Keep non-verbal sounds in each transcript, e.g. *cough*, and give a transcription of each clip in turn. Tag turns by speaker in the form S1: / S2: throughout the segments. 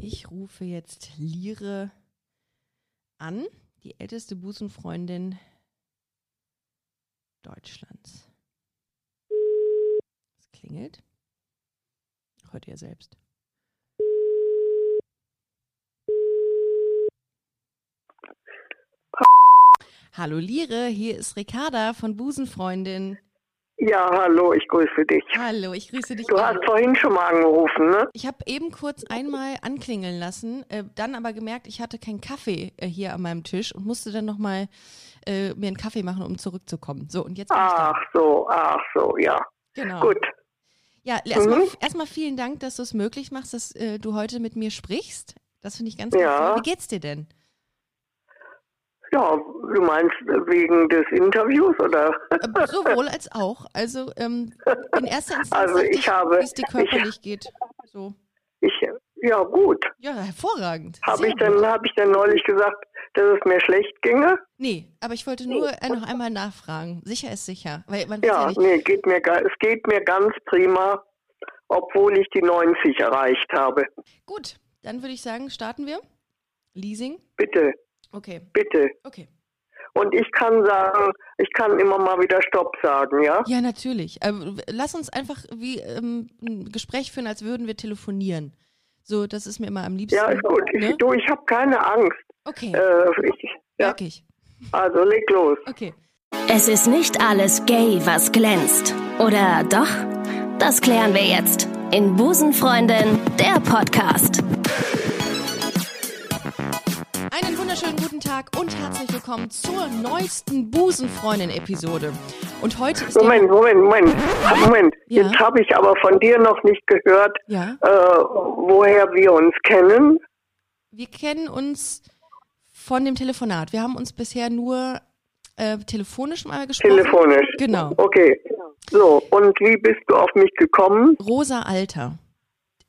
S1: Ich rufe jetzt Lire an, die älteste Busenfreundin Deutschlands. Es klingelt. Hört ihr selbst. Hallo Lire, hier ist Ricarda von Busenfreundin.
S2: Ja, hallo, ich grüße dich.
S1: Hallo, ich grüße dich.
S2: Du
S1: auch.
S2: hast vorhin schon mal angerufen, ne?
S1: Ich habe eben kurz einmal anklingeln lassen, äh, dann aber gemerkt, ich hatte keinen Kaffee äh, hier an meinem Tisch und musste dann nochmal äh, mir einen Kaffee machen, um zurückzukommen. So, und jetzt bin.
S2: Ach so, ach so, ja.
S1: Genau.
S2: Gut.
S1: Ja, erstmal
S2: Mhm.
S1: erstmal vielen Dank, dass du es möglich machst, dass äh, du heute mit mir sprichst. Das finde ich ganz
S2: Ja.
S1: toll. Wie geht's dir denn?
S2: Ja, du meinst wegen des Interviews oder?
S1: Äh, sowohl als auch. Also ähm, in erster Instanz
S2: Also
S1: dachte
S2: ich habe-
S1: wie es dir körperlich geht. So.
S2: Ich, ja gut.
S1: Ja, hervorragend.
S2: Habe ich denn,
S1: gut.
S2: habe ich denn neulich gesagt, dass es mir schlecht ginge?
S1: Nee, aber ich wollte nur äh, noch einmal nachfragen. Sicher ist sicher. Weil man ja,
S2: Ja, nee, geht mir, es geht mir ganz prima, obwohl ich die 90 erreicht habe.
S1: Gut, dann würde ich sagen, starten wir. Leasing.
S2: Bitte,
S1: Okay,
S2: bitte.
S1: okay.
S2: Und ich kann sagen, ich kann immer mal wieder Stopp sagen, ja?
S1: Ja, natürlich. Ähm, lass uns einfach wie ähm, ein Gespräch führen, als würden wir telefonieren. So, das ist mir immer am liebsten.
S2: Ja, ist gut. Ich,
S1: Ne?
S2: du, ich habe keine Angst.
S1: Okay,
S2: Äh, ich, ja,
S1: ich.
S2: also leg los.
S1: Okay.
S3: Es ist nicht alles gay, was glänzt. Oder doch? Das klären wir jetzt in Busenfreundin, der Podcast.
S1: Einen wunderschönen guten Tag und herzlich willkommen zur neuesten Busenfreundin-Episode. Und heute ist
S2: Moment, Moment, Moment. Moment.
S1: Ja.
S2: Jetzt habe ich aber von dir noch nicht gehört.
S1: Ja,
S2: äh, woher wir uns kennen.
S1: wir kennen uns von dem Telefonat. Wir haben uns bisher nur äh, telefonisch mal gesprochen.
S2: Telefonisch.
S1: Genau.
S2: Okay. So, und wie bist du auf mich gekommen?
S1: Rosa Alter.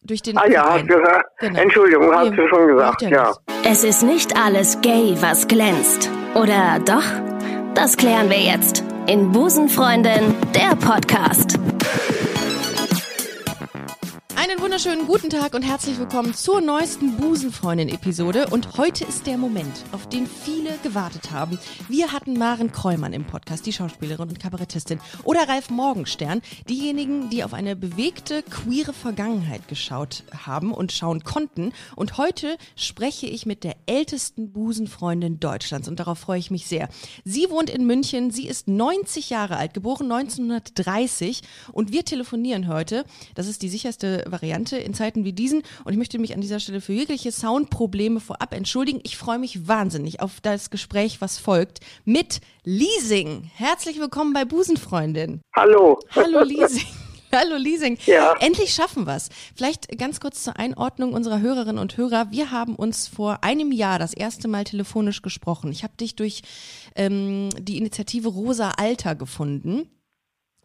S1: Durch den
S2: Ah ja, hast gesagt.
S1: Genau.
S2: Entschuldigung, hast du schon gesagt,
S1: ja
S2: ja.
S3: Es ist nicht alles gay, was glänzt. Oder doch? Das klären wir jetzt in Busenfreundin, der Podcast.
S1: Einen wunderschönen guten Tag und herzlich willkommen zur neuesten Busenfreundin-Episode. Und heute ist der Moment, auf den viele gewartet haben. Wir hatten Maren Kräumann im Podcast, die Schauspielerin und Kabarettistin. Oder Ralf Morgenstern, diejenigen, die auf eine bewegte, queere Vergangenheit geschaut haben und schauen konnten. Und heute spreche ich mit der ältesten Busenfreundin Deutschlands und darauf freue ich mich sehr. Sie wohnt in München, sie ist 90 Jahre alt, geboren 1930 und wir telefonieren heute. Das ist die sicherste Variante in Zeiten wie diesen und ich möchte mich an dieser Stelle für jegliche Soundprobleme vorab entschuldigen. Ich freue mich wahnsinnig auf das Gespräch, was folgt mit Leasing. Herzlich willkommen bei Busenfreundin.
S2: Hallo.
S1: Hallo *laughs* Leasing. Hallo Leasing.
S2: Ja.
S1: Endlich schaffen wir's. Vielleicht ganz kurz zur Einordnung unserer Hörerinnen und Hörer. Wir haben uns vor einem Jahr das erste Mal telefonisch gesprochen. Ich habe dich durch ähm, die Initiative Rosa Alter gefunden.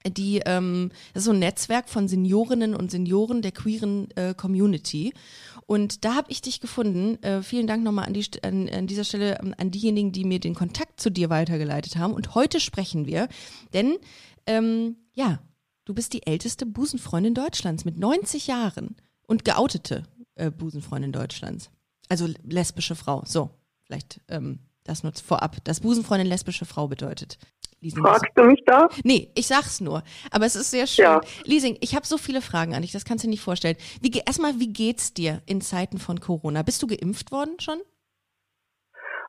S1: Die, ähm, das ist so ein Netzwerk von Seniorinnen und Senioren der queeren äh, Community. Und da habe ich dich gefunden. Äh, vielen Dank nochmal an, die, an, an dieser Stelle ähm, an diejenigen, die mir den Kontakt zu dir weitergeleitet haben. Und heute sprechen wir, denn ähm, ja, du bist die älteste Busenfreundin Deutschlands mit 90 Jahren und geoutete äh, Busenfreundin Deutschlands. Also lesbische Frau. So, vielleicht ähm, das nur vorab. Dass Busenfreundin lesbische Frau bedeutet. Leasing, das-
S2: Fragst du mich da?
S1: Nee, ich sag's nur. Aber es ist sehr schön.
S2: Ja.
S1: Leasing, ich habe so viele Fragen an dich, das kannst du dir nicht vorstellen. Wie, erstmal, wie geht's dir in Zeiten von Corona? Bist du geimpft worden schon?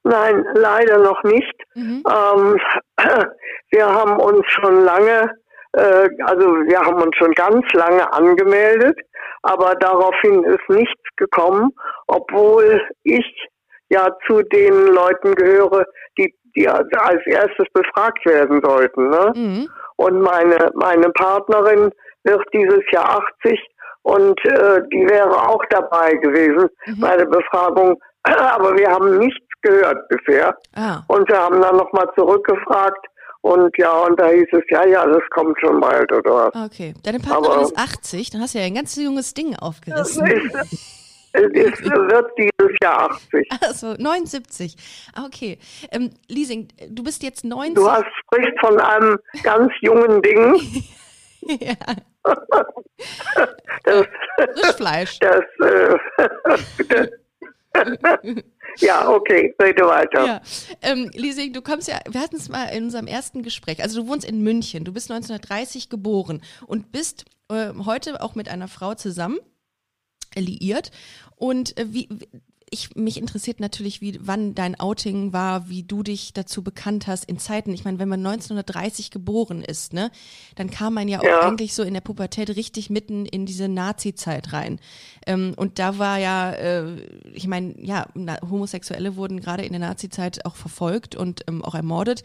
S2: Nein, leider noch nicht.
S1: Mhm.
S2: Ähm, *clears throat* wir haben uns schon lange, äh, also wir haben uns schon ganz lange angemeldet, aber daraufhin ist nichts gekommen, obwohl ich ja zu den Leuten gehöre, die, die als erstes befragt werden sollten. Ne?
S1: Mhm.
S2: Und meine, meine Partnerin wird dieses Jahr 80 und äh, die wäre auch dabei gewesen
S1: Mhm.
S2: bei der Befragung. *clears throat* Aber wir haben nichts gehört bisher.
S1: Ah,
S2: Und wir haben dann nochmal zurückgefragt und ja, und da hieß es, ja, ja, das kommt schon bald oder was.
S1: okay. Deine Partnerin
S2: Aber-
S1: ist 80, dann hast du ja ein ganz junges Ding aufgerissen. *laughs*
S2: Es, wird dieses Jahr 80.
S1: Also 79. Ah, Okay. Ähm, Leasing, du bist jetzt 90.
S2: Du hast, sprichst von einem ganz jungen Ding. *laughs*
S1: ja. *laughs*
S2: das,
S1: Frischfleisch.
S2: das, äh, das *laughs* ja, okay, rede weiter.
S1: Ja. Ähm, Liesing, du kommst ja, wir hatten es mal in unserem ersten Gespräch. Also du wohnst in München, du bist 1930 geboren und bist äh, heute auch mit einer Frau zusammen, liiert. Und äh, wie, ich, mich interessiert natürlich, wie, wann dein Outing war, wie du dich dazu bekannt hast in Zeiten. Ich meine, wenn man 1930 geboren ist, ne, dann kam man ja auch
S2: Ja.
S1: eigentlich so in der Pubertät richtig mitten in diese Nazi-Zeit rein. Ähm, und da war ja, äh, ich meine, ja, Homosexuelle wurden gerade in der Nazi-Zeit auch verfolgt und ähm, auch ermordet.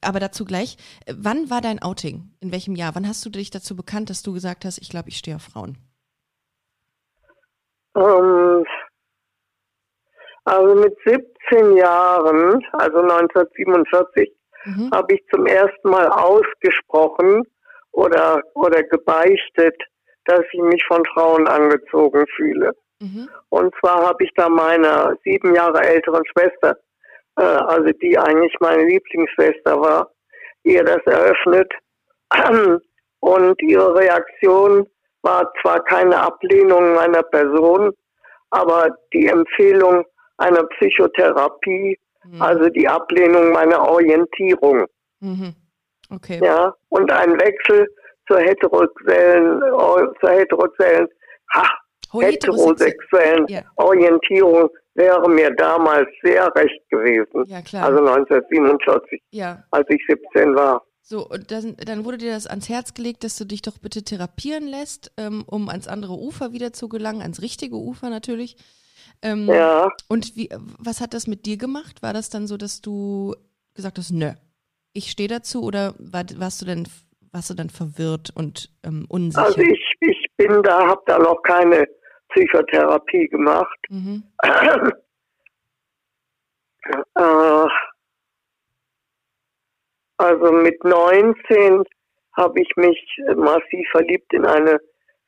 S1: Aber dazu gleich, äh, wann war dein Outing? In welchem Jahr? Wann hast du dich dazu bekannt, dass du gesagt hast, ich glaube, ich stehe auf Frauen?
S2: Ähm, also mit 17 Jahren, also 1947,
S1: Mhm.
S2: habe ich zum ersten Mal ausgesprochen oder, oder gebeichtet, dass ich mich von Frauen angezogen fühle.
S1: Mhm.
S2: Und zwar habe ich da meiner sieben Jahre älteren Schwester, äh, also die eigentlich meine Lieblingsschwester war, ihr das eröffnet. *clears throat* Und ihre Reaktion war zwar keine Ablehnung meiner Person, aber die Empfehlung einer Psychotherapie,
S1: Mhm.
S2: also die Ablehnung meiner Orientierung.
S1: Mhm. Okay.
S2: Ja, und ein Wechsel zur heterosexuellen, zur heterosexuellen, ha, heterosexuellen
S1: Ja.
S2: Orientierung wäre mir damals sehr recht gewesen.
S1: Ja, klar.
S2: Also 1947,
S1: ja.
S2: als ich 17 war.
S1: So, und dann, dann wurde dir das ans Herz gelegt, dass du dich doch bitte therapieren lässt, ähm, um ans andere Ufer wieder zu gelangen, ans richtige Ufer natürlich. Ähm,
S2: Ja,
S1: Und wie, was hat das mit dir gemacht? War das dann so, dass du gesagt hast, nö, ich stehe dazu oder war, warst du denn warst du dann verwirrt und ähm, unsicher?
S2: also ich, ich bin da, habe da noch keine Psychotherapie gemacht.
S1: mhm. *clears throat*
S2: Äh, also mit 19 habe ich mich massiv verliebt in eine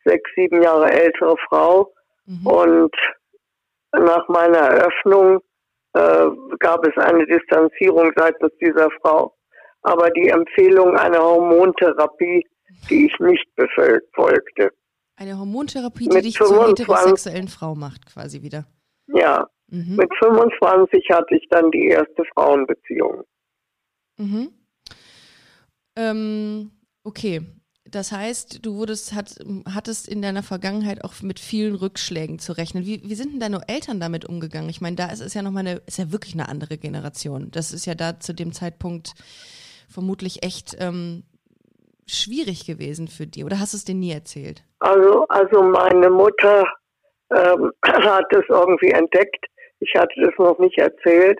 S2: sechs, sieben Jahre ältere Frau
S1: Mhm.
S2: und nach meiner Eröffnung äh, gab es eine Distanzierung seitens dieser Frau. Aber die Empfehlung einer Hormontherapie, die ich nicht befolgte.
S1: Eine Hormontherapie, die
S2: mit
S1: dich zur
S2: 25
S1: heterosexuellen Frau macht, quasi wieder.
S2: Ja,
S1: Mhm.
S2: mit 25 hatte ich dann die erste Frauenbeziehung.
S1: Mhm. Ähm, okay. Das heißt, du wurdest, hat, hattest in deiner Vergangenheit auch mit vielen Rückschlägen zu rechnen. Wie, wie sind denn deine Eltern damit umgegangen? Ich meine, da ist es ja nochmal eine, ist ja wirklich eine andere Generation. Das ist ja da zu dem Zeitpunkt vermutlich echt ähm, schwierig gewesen für die. Oder hast du es denen nie erzählt?
S2: Also, also meine Mutter ähm, *clears throat* hat es irgendwie entdeckt. Ich hatte das noch nicht erzählt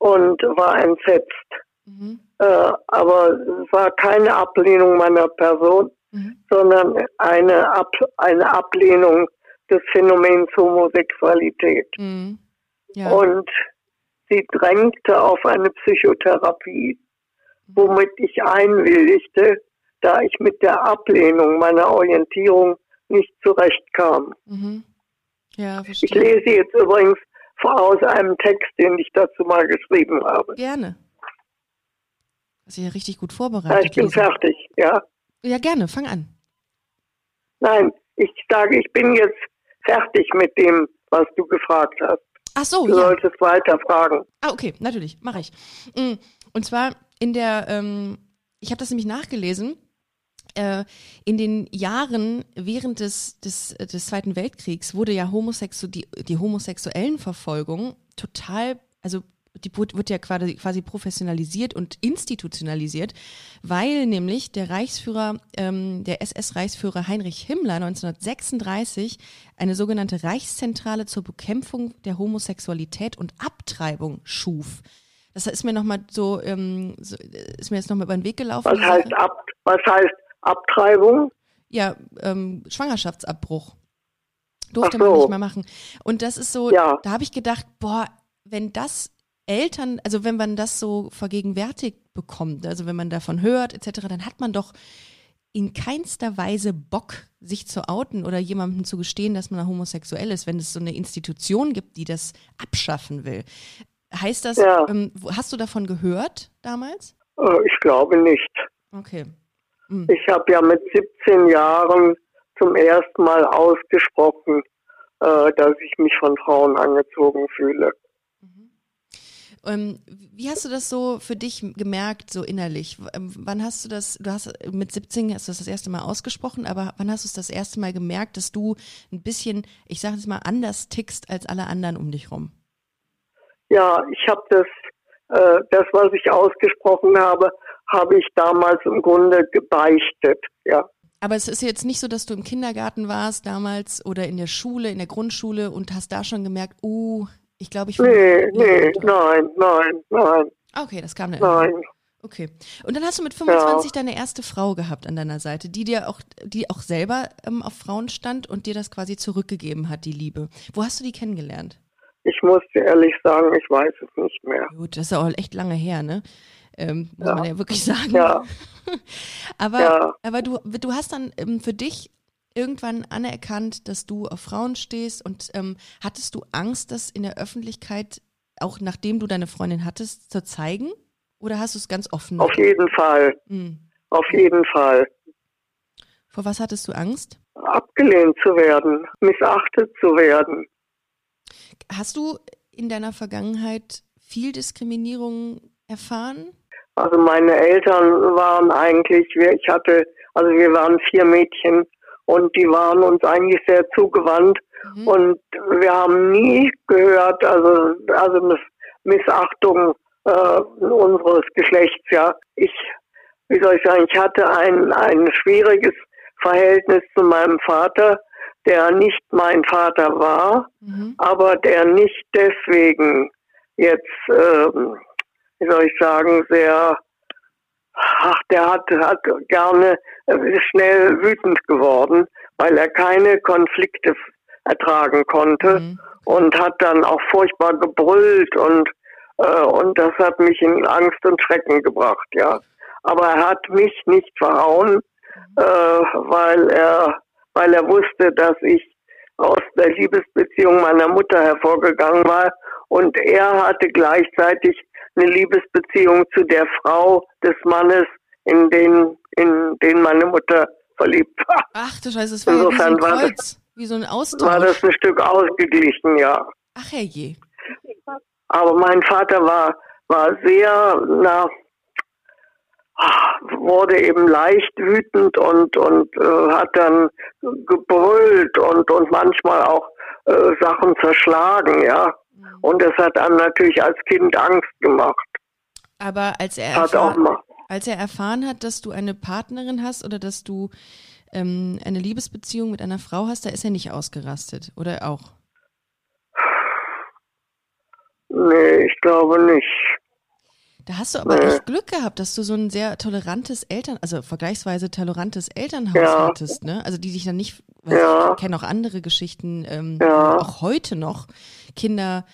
S2: und war entsetzt.
S1: Mhm.
S2: Äh, aber es war keine Ablehnung meiner Person,
S1: Mhm.
S2: sondern eine, Ab eine Ablehnung des Phänomens Homosexualität.
S1: Mhm. Ja.
S2: Und sie drängte auf eine Psychotherapie, womit ich einwilligte, da ich mit der Ablehnung meiner Orientierung nicht zurechtkam.
S1: mhm. Ja,
S2: Ich lese jetzt übrigens aus einem Text, den ich dazu mal geschrieben habe.
S1: Gerne. Hast dich ja richtig gut
S2: Ja,
S1: vorbereitet.
S2: ich bin
S1: Lisa.
S2: fertig, ja.
S1: Ja, gerne, fang an.
S2: Nein, ich sage, ich bin jetzt fertig mit dem, was du gefragt hast.
S1: Ach so,
S2: Du
S1: ja.
S2: solltest weiter fragen.
S1: Ah, okay, natürlich, mache ich. Mm, Und zwar in der, ähm, ich habe das nämlich nachgelesen, äh, in den Jahren während des, des, äh, des Zweiten Weltkriegs wurde ja Homosexu die, die homosexuellen Verfolgung total, also die wird ja quasi, quasi professionalisiert und institutionalisiert, weil nämlich der Reichsführer, ähm, der SS-Reichsführer Heinrich Himmler 1936 eine sogenannte Reichszentrale zur Bekämpfung der Homosexualität und Abtreibung schuf. Das ist mir nochmal so, ähm, so, ist mir jetzt nochmal über den Weg gelaufen.
S2: Was heißt. Ab, was heißt Abtreibung?
S1: Ja, ähm, Schwangerschaftsabbruch. Durfte
S2: so.
S1: man nicht mehr machen. Und das ist so,
S2: Ja.
S1: da habe ich gedacht, boah, wenn das Eltern, also wenn man das so vergegenwärtigt bekommt, also wenn man davon hört, etc., dann hat man doch in keinster Weise Bock, sich zu outen oder jemandem zu gestehen, dass man homosexuell ist, wenn es so eine Institution gibt, die das abschaffen will. Heißt das,
S2: Ja.
S1: ähm, hast du davon gehört damals?
S2: Äh, Ich glaube nicht.
S1: Okay.
S2: Mhm. Ich habe ja mit 17 Jahren zum ersten Mal ausgesprochen, äh, dass ich mich von Frauen angezogen fühle.
S1: Ähm, wie hast du das so für dich gemerkt, so innerlich? Ähm, wann hast du das, du hast mit 17 hast du das das erste Mal ausgesprochen, aber wann hast du es das erste Mal gemerkt, dass du ein bisschen, ich sage es mal, anders tickst als alle anderen um dich rum?
S2: Ja, ich habe das, äh, das, was ich ausgesprochen habe, habe ich damals im Grunde gebeichtet, ja.
S1: Aber es ist jetzt nicht so, dass du im Kindergarten warst damals oder in der Schule, in der Grundschule und hast da schon gemerkt, uh, ich glaube, ich.
S2: Nee, nee, nein, nein, nein.
S1: Okay, das kam dann.
S2: Nein.
S1: Okay. Und dann hast du mit 25 ja. deine erste Frau gehabt an deiner Seite, die dir auch, die auch selber ähm, auf Frauen stand und dir das quasi zurückgegeben hat, die Liebe. Wo hast du die kennengelernt?
S2: Ich muss dir ehrlich sagen, ich weiß es nicht mehr.
S1: Gut, das ist auch echt lange her, ne? Ähm, muss ja. man ja wirklich *laughs* sagen.
S2: Ja.
S1: aber ja. aber du, du hast dann ähm, für dich irgendwann anerkannt, dass du auf Frauen stehst und ähm, hattest du Angst, das in der Öffentlichkeit, auch nachdem du deine Freundin hattest, zu zeigen? Oder hast du es ganz offen?
S2: Auf jeden Fall. Mhm. Auf jeden Fall.
S1: Vor was hattest du Angst?
S2: Abgelehnt zu werden, missachtet zu werden.
S1: Hast du in deiner Vergangenheit viel Diskriminierung erfahren?
S2: Also meine Eltern waren eigentlich, ich hatte, also wir waren vier Mädchen und die waren uns eigentlich sehr zugewandt mhm. und wir haben nie gehört, also, also Missachtung äh, unseres Geschlechts, ja. Ich, wie soll ich sagen, ich hatte ein, ein schwieriges Verhältnis zu meinem Vater, der nicht mein Vater war, mhm. aber der nicht deswegen jetzt, ähm, wie soll ich sagen, sehr, ach, der hat, hat gerne äh, schnell wütend geworden, weil er keine Konflikte ertragen konnte mhm. und hat dann auch furchtbar gebrüllt und äh, und das hat mich in Angst und Schrecken gebracht, ja. Aber er hat mich nicht verhauen, mhm. äh, weil er weil er wusste, dass ich aus der Liebesbeziehung meiner Mutter hervorgegangen war und er hatte gleichzeitig eine Liebesbeziehung zu der Frau des Mannes, in den, in den meine Mutter verliebt war.
S1: Ach du Scheiße, das war Insofern ja wie so ein Kreuz, das, wie so ein Austausch.
S2: War das ein Stück ausgeglichen, ja.
S1: Ach herrje.
S2: Aber mein Vater war, war sehr, na, wurde eben leicht wütend und und äh, hat dann gebrüllt und und manchmal auch äh, Sachen zerschlagen, ja. Mhm. Und das hat einem natürlich als Kind Angst gemacht.
S1: Aber als er erfahren, als er erfahren hat, dass du eine Partnerin hast oder dass du ähm, eine Liebesbeziehung mit einer Frau hast, da ist er nicht ausgerastet, oder auch?
S2: Nee, ich glaube nicht.
S1: Da hast du aber nee. echt Glück gehabt, dass du so ein sehr tolerantes Eltern, also vergleichsweise tolerantes Elternhaus ja. hattest, ne? Also die sich dann nicht, ja. ich kenne auch andere Geschichten, ähm, ja. auch heute noch Kinder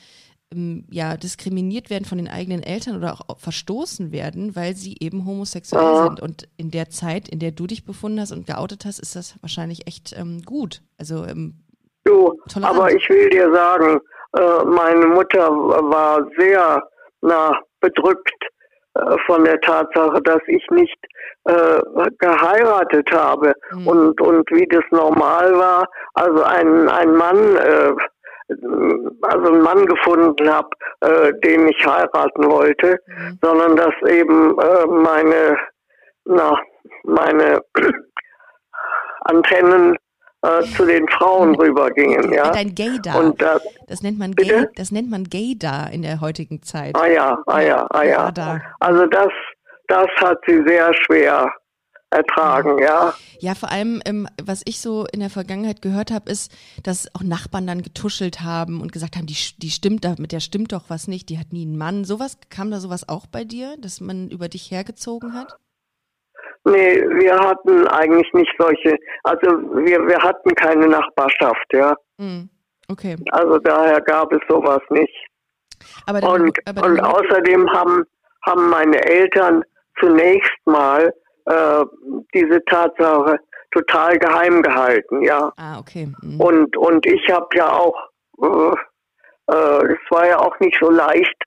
S1: ähm, ja diskriminiert werden von den eigenen Eltern oder auch verstoßen werden, weil sie eben homosexuell sind. Und in der Zeit, in der du dich befunden hast und geoutet hast, ist das wahrscheinlich echt ähm, gut. Also ähm,
S2: du, aber ich will dir sagen, äh, meine Mutter war sehr na, bedrückt äh, von der Tatsache, dass ich nicht äh, geheiratet habe mhm. und, und wie das normal war, also ein, ein Mann, äh, also einen Mann gefunden habe, äh, den ich heiraten wollte, mhm. sondern dass eben äh, meine, na, meine *clears throat* Antennen äh, zu den Frauen rübergingen. Ja.
S1: Dein Gaydar. Und das, das nennt man Gay, das nennt man Gaydar in der heutigen Zeit.
S2: Ah ja, ah ja, ah ja. Also das, das hat sie sehr schwer ertragen, ja.
S1: Ja, vor allem, ähm, was ich so in der Vergangenheit gehört habe, ist, dass auch Nachbarn dann getuschelt haben und gesagt haben, die, die stimmt da, mit der stimmt doch was nicht, die hat nie einen Mann. Sowas, kam da sowas auch bei dir, dass man über dich hergezogen hat?
S2: Nee, wir hatten eigentlich nicht solche, also wir, wir hatten keine Nachbarschaft, ja.
S1: Hm, okay.
S2: Also daher gab es sowas nicht.
S1: Aber dann,
S2: und,
S1: aber
S2: und außerdem haben, haben meine Eltern zunächst mal äh, diese Tatsache total geheim gehalten, ja.
S1: Ah, okay. Mhm.
S2: Und, und ich habe ja auch, äh, äh, es war ja auch nicht so leicht,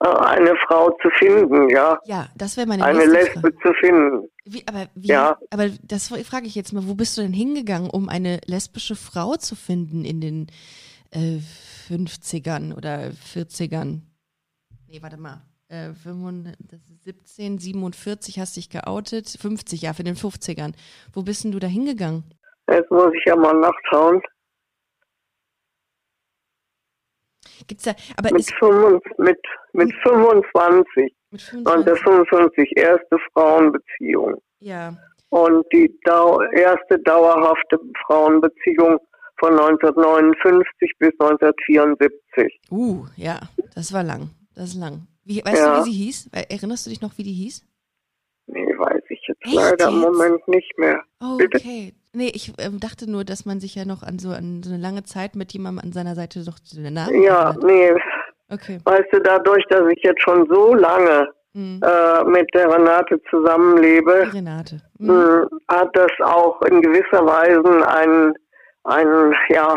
S2: eine Frau zu finden, ja.
S1: Ja, das wäre meine
S2: Eine Lesbe
S1: Frage.
S2: zu finden.
S1: Wie, aber wie,
S2: Ja.
S1: aber das frage ich jetzt mal, wo bist du denn hingegangen, um eine lesbische Frau zu finden in den äh, 50ern oder 40ern? Nee, warte mal. Äh, 55, das ist 17, 47 hast dich geoutet, 50, ja, für den 50ern. Wo bist denn du da hingegangen?
S2: Jetzt muss ich ja mal nachschauen.
S1: Gibt's da, aber
S2: Mit,
S1: ist
S2: 25, mit, mit 25,
S1: mit 25,
S2: 1955, erste Frauenbeziehung.
S1: ja,
S2: Und die Dau erste dauerhafte Frauenbeziehung von 1959 bis 1974.
S1: uh, ja, das war lang, das ist lang. Wie, weißt
S2: Ja.
S1: du, wie sie hieß? Erinnerst du dich noch, wie die hieß?
S2: Nee, weiß ich jetzt
S1: Echt
S2: leider im? Moment nicht mehr.
S1: Oh,
S2: Bitte?
S1: okay. Nee, ich ähm, dachte nur, dass man sich ja noch an so an so eine lange Zeit mit jemandem an seiner Seite doch den Namen
S2: Ja,
S1: erinnert.
S2: nee,
S1: Okay.
S2: weißt du, dadurch, dass ich jetzt schon so lange
S1: Hm.
S2: äh, mit der Renate zusammenlebe,
S1: Die Renate. Hm.
S2: mh, hat das auch in gewisser Weise einen, einen ja,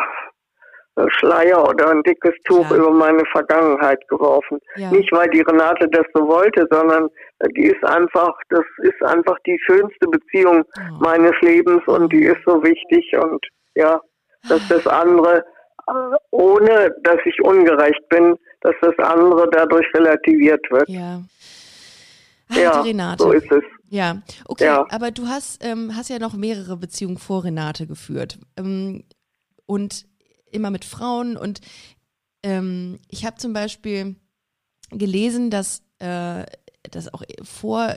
S2: Schleier oder ein dickes Tuch
S1: Klar.
S2: über meine Vergangenheit geworfen.
S1: Ja.
S2: Nicht, weil die Renate das so wollte, sondern äh, die ist einfach, das ist einfach die schönste Beziehung
S1: Oh.
S2: meines Lebens und die ist so wichtig und ja, dass das andere, äh, ohne dass ich ungerecht bin, dass das andere dadurch relativiert wird.
S1: Ja. Ah,
S2: Ja,
S1: Renate.
S2: so ist es.
S1: Ja, okay,
S2: Ja.
S1: aber du hast, ähm, hast ja noch mehrere Beziehungen vor Renate geführt. Ähm, und immer mit Frauen. Und ähm, ich habe zum Beispiel gelesen, dass, äh, dass auch vor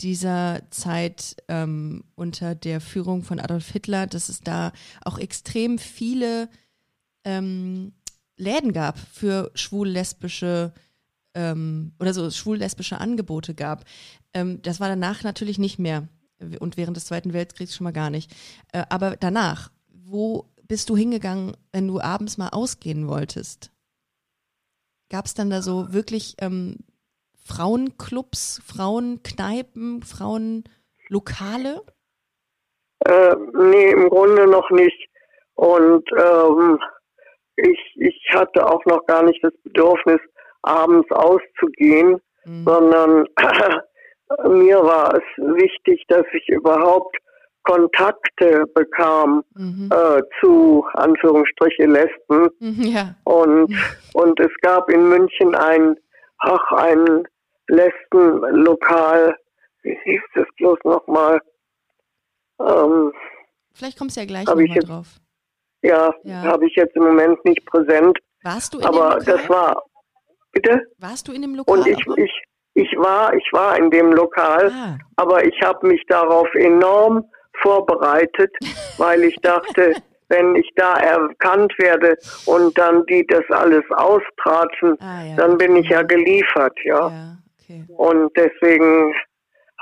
S1: dieser Zeit ähm, unter der Führung von Adolf Hitler, dass es da auch extrem viele ähm, Läden gab für schwul-lesbische ähm, oder so schwul-lesbische Angebote gab. Ähm, das war danach natürlich nicht mehr und während des Zweiten Weltkriegs schon mal gar nicht. Äh, aber danach, wo bist du hingegangen, wenn du abends mal ausgehen wolltest? Gab es dann da so wirklich ähm, Frauenclubs, Frauenkneipen, Frauenlokale?
S2: Äh, nee, im Grunde noch nicht. Und ähm, ich, ich hatte auch noch gar nicht das Bedürfnis, abends auszugehen,
S1: Mhm.
S2: sondern *clears throat* mir war es wichtig, dass ich überhaupt Kontakte bekam
S1: Mhm.
S2: äh, zu Anführungsstriche Lesben.
S1: Mhm, Ja.
S2: Und, und es gab in München ein, ach, ein Lesbenlokal, wie hieß das bloß nochmal? Ähm,
S1: Vielleicht kommst du ja gleich nochmal drauf.
S2: ja,
S1: Ja.
S2: habe ich jetzt im Moment nicht präsent,
S1: Warst du in
S2: aber
S1: dem Lokal?
S2: das war, bitte?
S1: Warst du in dem Lokal?
S2: Und ich, ich war, ich war in dem Lokal,
S1: ah,
S2: aber ich habe mich darauf enorm vorbereitet, weil ich dachte, *laughs* wenn ich da erkannt werde und dann die das alles austratschen,
S1: ah, ja.
S2: dann bin ich ja geliefert, ja.
S1: Ja, okay.
S2: Und deswegen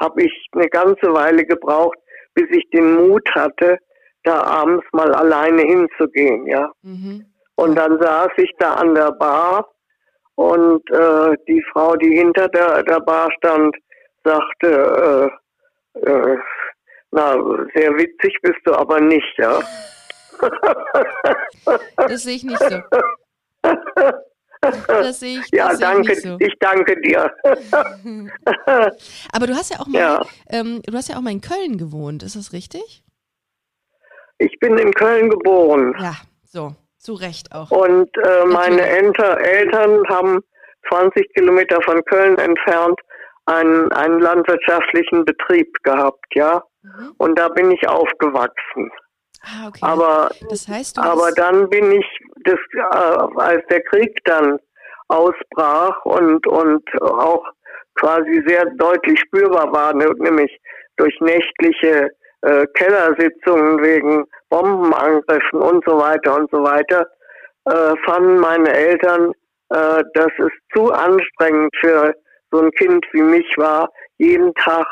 S2: habe ich eine ganze Weile gebraucht, bis ich den Mut hatte, da abends mal alleine hinzugehen, ja.
S1: Mhm.
S2: Und dann saß ich da an der Bar und äh, die Frau, die hinter der, der Bar stand, sagte, äh, äh, na, sehr witzig bist du aber nicht, ja. *laughs*
S1: Das sehe ich nicht so. *laughs* Das sehe ich, das
S2: Ja,
S1: ich
S2: danke,
S1: nicht so.
S2: ich danke dir. *laughs*
S1: Aber du hast ja auch mal,
S2: Ja.
S1: ähm, du hast ja auch mal in Köln gewohnt, ist das richtig?
S2: Ich bin in Köln geboren.
S1: Ja, so, zu Recht auch.
S2: Und äh, meine. Enter Eltern haben 20 Kilometer von Köln entfernt einen, einen landwirtschaftlichen Betrieb gehabt, ja.
S1: Mhm.
S2: Und da bin ich aufgewachsen.
S1: Ah, okay.
S2: Aber,
S1: das heißt,
S2: aber dann bin ich, das, äh, als der Krieg dann ausbrach und, und auch quasi sehr deutlich spürbar war, ne- nämlich durch nächtliche äh, Kellersitzungen wegen Bombenangriffen und so weiter und so weiter, äh, fanden meine Eltern, äh, dass es zu anstrengend für so ein Kind wie mich war, jeden Tag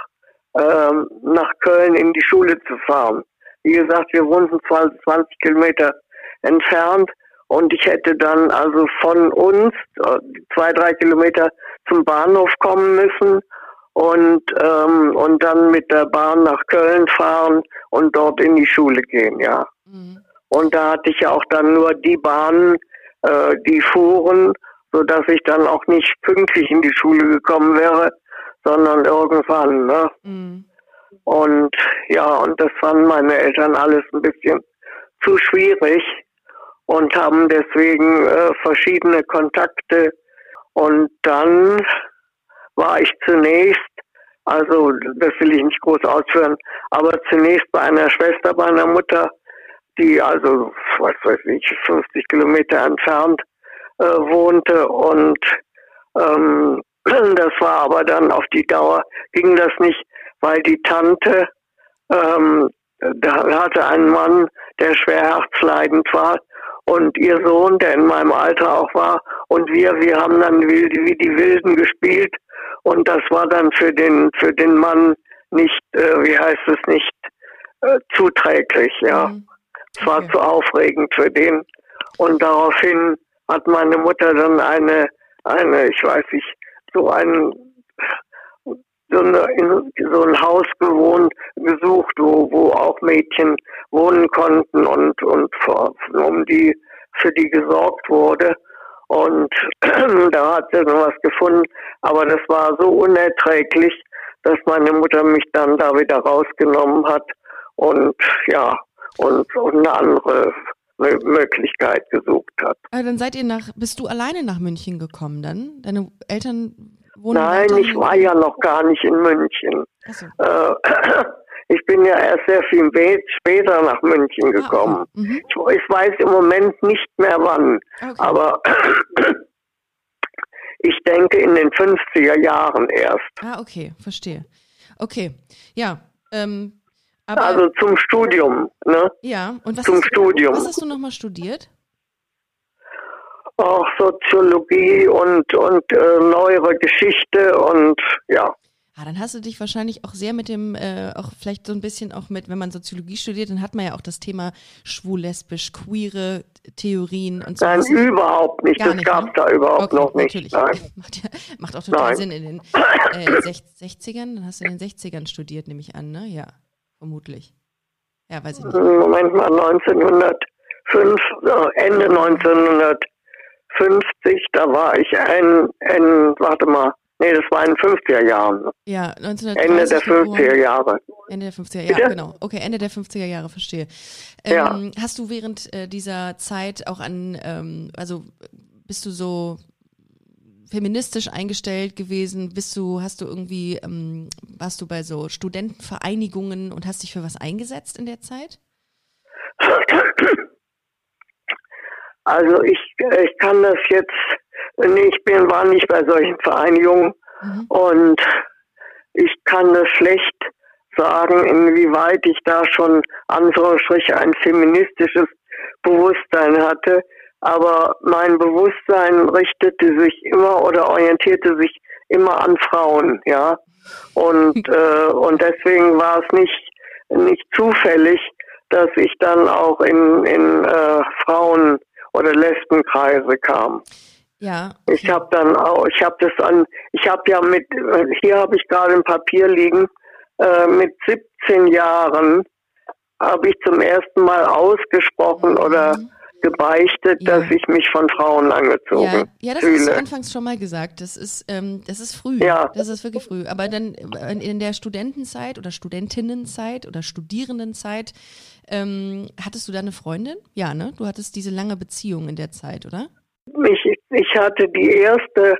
S2: ähm, nach Köln in die Schule zu fahren. Wie gesagt, wir wohnten 20, 20 Kilometer entfernt und ich hätte dann also von uns äh, zwei, drei Kilometer zum Bahnhof kommen müssen und, ähm, und dann mit der Bahn nach Köln fahren und dort in die Schule gehen, ja.
S1: Mhm.
S2: Und da hatte ich ja auch dann nur die Bahnen, äh, die fuhren so dass ich dann auch nicht pünktlich in die Schule gekommen wäre, sondern irgendwann. Ne? Mhm. Und ja, und das fanden meine Eltern alles ein bisschen zu schwierig und haben deswegen äh, verschiedene Kontakte. Und dann war ich zunächst, also das will ich nicht groß ausführen, aber zunächst bei einer Schwester meiner Mutter, die also, was weiß ich, 50 Kilometer entfernt äh, wohnte und ähm, *clears throat* das war aber dann auf die Dauer, ging das nicht, weil die Tante ähm, da hatte einen Mann, der schwer herzleidend war und ihr Sohn, der in meinem Alter auch war und wir, wir haben dann wie, wie die Wilden gespielt und das war dann für den für den Mann nicht, äh, wie heißt es nicht, äh, zuträglich, ja. Mhm. Es war zu aufregend für den und daraufhin hat meine Mutter dann eine eine, ich weiß nicht, so einen so, eine, in so ein Haus gewohnt, gesucht, wo, wo auch Mädchen wohnen konnten und, und für, um die, für die gesorgt wurde. Und *clears throat* da hat sie dann was gefunden, aber das war so unerträglich, dass meine Mutter mich dann da wieder rausgenommen hat und ja, und, und eine andere Möglichkeit gesucht hat.
S1: Also dann seid ihr nach, bist du alleine nach München gekommen dann? Deine Eltern wohnen
S2: Nein, ich war ja noch gar nicht in München. So. Äh, *clears throat* ich bin ja erst sehr viel später nach München ah, gekommen. Ah, mhm. ich, ich, weiß im Moment nicht mehr wann, okay. aber *clears throat* ich denke in den 50er Jahren erst.
S1: Ah, okay, verstehe. Okay, ja. Ähm,
S2: also zum Studium, ne?
S1: Ja, und was
S2: zum
S1: hast,
S2: Studium.
S1: Was hast du nochmal studiert?
S2: Auch Soziologie und, und äh, neuere Geschichte und ja.
S1: Ah, dann hast du dich wahrscheinlich auch sehr mit dem, äh, auch vielleicht so ein bisschen auch mit, wenn man Soziologie studiert, dann hat man ja auch das Thema schwul-lesbisch, queere Theorien und so.
S2: Nein, überhaupt nicht. Gar das gab es ne? da überhaupt okay, noch nicht. Natürlich. *laughs*
S1: Macht, macht auch total Nein. Sinn in den äh, *coughs* 60ern. Dann hast du in den 60ern studiert, nehme ich an, ne? Ja, vermutlich. Ja, weiß ich nicht.
S2: Moment mal, 1905, Ende 1900. 50, da war ich ein, ein warte mal, nee, das war in den 50er Jahren.
S1: Ja, 1930
S2: Ende der 50er Jahre.
S1: Ende der 50er Jahre, ja, genau. Okay, Ende der 50er Jahre, verstehe. Ähm, ja. Hast du während äh, dieser Zeit auch an, ähm, also bist du so feministisch eingestellt gewesen? Bist du, hast du irgendwie, ähm, warst du bei so Studentenvereinigungen und hast dich für was eingesetzt in der Zeit?
S2: Also ich, ich kann das jetzt, ich bin, war nicht bei solchen Vereinigungen mhm. und ich kann das schlecht sagen, inwieweit ich da schon Anführungsstriche ein feministisches Bewusstsein hatte. Aber mein Bewusstsein richtete sich immer oder orientierte sich immer an Frauen, ja. Und, *laughs* äh, und deswegen war es nicht, nicht zufällig, dass ich dann auch in, in äh, Frauen oder Lesbenkreise kam.
S1: Ja.
S2: Okay. Ich habe dann auch, ich habe das an, ich habe ja mit, hier habe ich gerade ein Papier liegen, äh, mit 17 Jahren habe ich zum ersten Mal ausgesprochen mhm. oder gebeichtet, ja. dass ich mich von Frauen angezogen ja.
S1: ja, das
S2: fühle.
S1: hast du anfangs schon mal gesagt. Das ist, ähm, das ist früh. Ja. Das ist wirklich früh. Aber dann in der Studentenzeit oder Studentinnenzeit oder Studierendenzeit ähm, hattest du da eine Freundin? Ja, ne? Du hattest diese lange Beziehung in der Zeit, oder?
S2: Ich, ich hatte die erste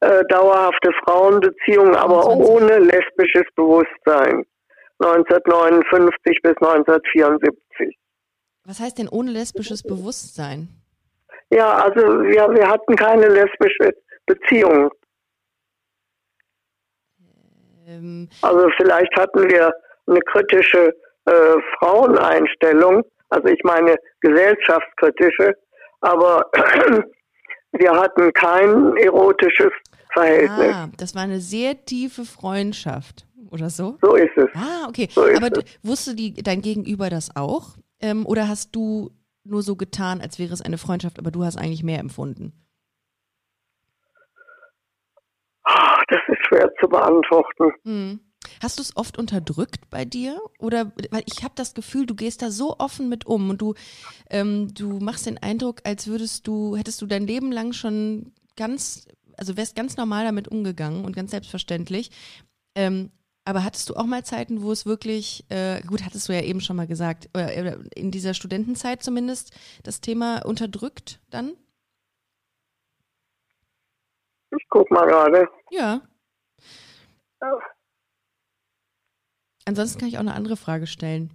S2: äh, dauerhafte Frauenbeziehung, aber 20. ohne lesbisches Bewusstsein. 1959 bis 1974.
S1: Was heißt denn ohne lesbisches Bewusstsein?
S2: Ja, also wir, wir hatten keine lesbische Beziehung. Ähm, also vielleicht hatten wir eine kritische äh, Fraueneinstellung, also ich meine gesellschaftskritische, aber *clears throat* wir hatten kein erotisches Verhältnis.
S1: Ah, das war eine sehr tiefe Freundschaft oder so?
S2: So ist es.
S1: Ah, okay.
S2: So
S1: aber wusste die, dein Gegenüber das auch? Ähm, oder hast du nur so getan, als wäre es eine Freundschaft, aber du hast eigentlich mehr empfunden?
S2: Das ist schwer zu beantworten.
S1: Hm. Hast du es oft unterdrückt bei dir? Oder weil ich habe das Gefühl, du gehst da so offen mit um und du, ähm, du machst den Eindruck, als würdest du, hättest du dein Leben lang schon ganz, also wärst ganz normal damit umgegangen und ganz selbstverständlich. Ähm, aber hattest du auch mal Zeiten, wo es wirklich, äh, gut, hattest du ja eben schon mal gesagt, äh, in dieser Studentenzeit zumindest das Thema unterdrückt dann?
S2: Ich guck mal gerade.
S1: Ja. Ansonsten kann ich auch eine andere Frage stellen.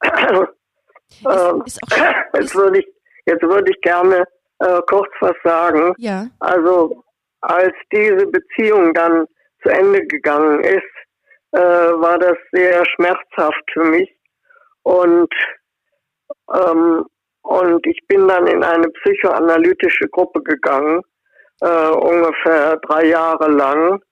S1: *coughs*
S2: ähm,
S1: ist schon, *coughs*
S2: jetzt würde ich, jetzt würde ich gerne äh, kurz was sagen.
S1: ja,
S2: Also als diese Beziehung dann zu Ende gegangen ist, äh, war das sehr schmerzhaft für mich und ähm, und ich bin dann in eine psychoanalytische Gruppe gegangen, äh, ungefähr drei Jahre lang,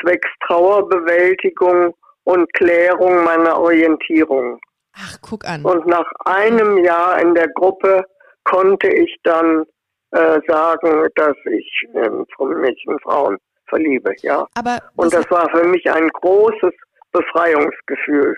S2: zwecks Trauerbewältigung und Klärung meiner Orientierung.
S1: ach, guck an.
S2: Und nach einem Jahr in der Gruppe konnte ich dann äh, sagen, dass ich ähm, von Mädchen Frauen verliebe, ja.
S1: Aber
S2: Und
S1: das,
S2: das war für mich ein großes Befreiungsgefühl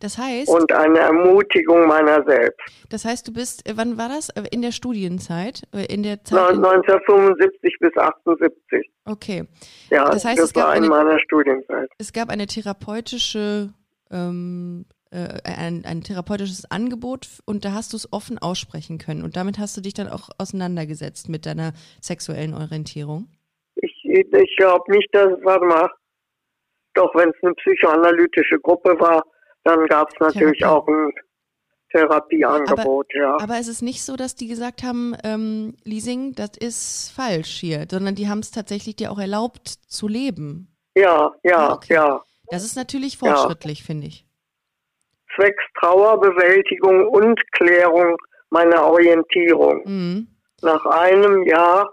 S1: das heißt,
S2: und eine Ermutigung meiner selbst.
S1: das heißt, du bist, äh, wann war das? Äh, In der Studienzeit? In der Zeit? In,
S2: 1975 bis 78.
S1: okay.
S2: Ja,
S1: Das
S2: das,
S1: heißt, es gab
S2: war in
S1: eine-
S2: meiner Studienzeit.
S1: Es gab eine therapeutische, ähm, äh, ein, ein therapeutisches Angebot und da hast du es offen aussprechen können. Und damit hast du dich dann auch auseinandergesetzt mit deiner sexuellen Orientierung.
S2: Ich, ich glaube nicht, dass, warte mal, doch wenn es eine psychoanalytische Gruppe war, dann gab es natürlich
S1: Therapie.
S2: auch ein Therapieangebot, ja.
S1: Aber es ist nicht so, dass die gesagt haben, ähm, Leasing, das ist falsch hier, sondern die haben es tatsächlich dir auch erlaubt zu leben.
S2: Ja, ja,
S1: Okay.
S2: ja.
S1: Das ist natürlich fortschrittlich, finde ich.
S2: Zwecks Trauerbewältigung und Klärung meiner Orientierung.
S1: Mhm.
S2: Nach einem Jahr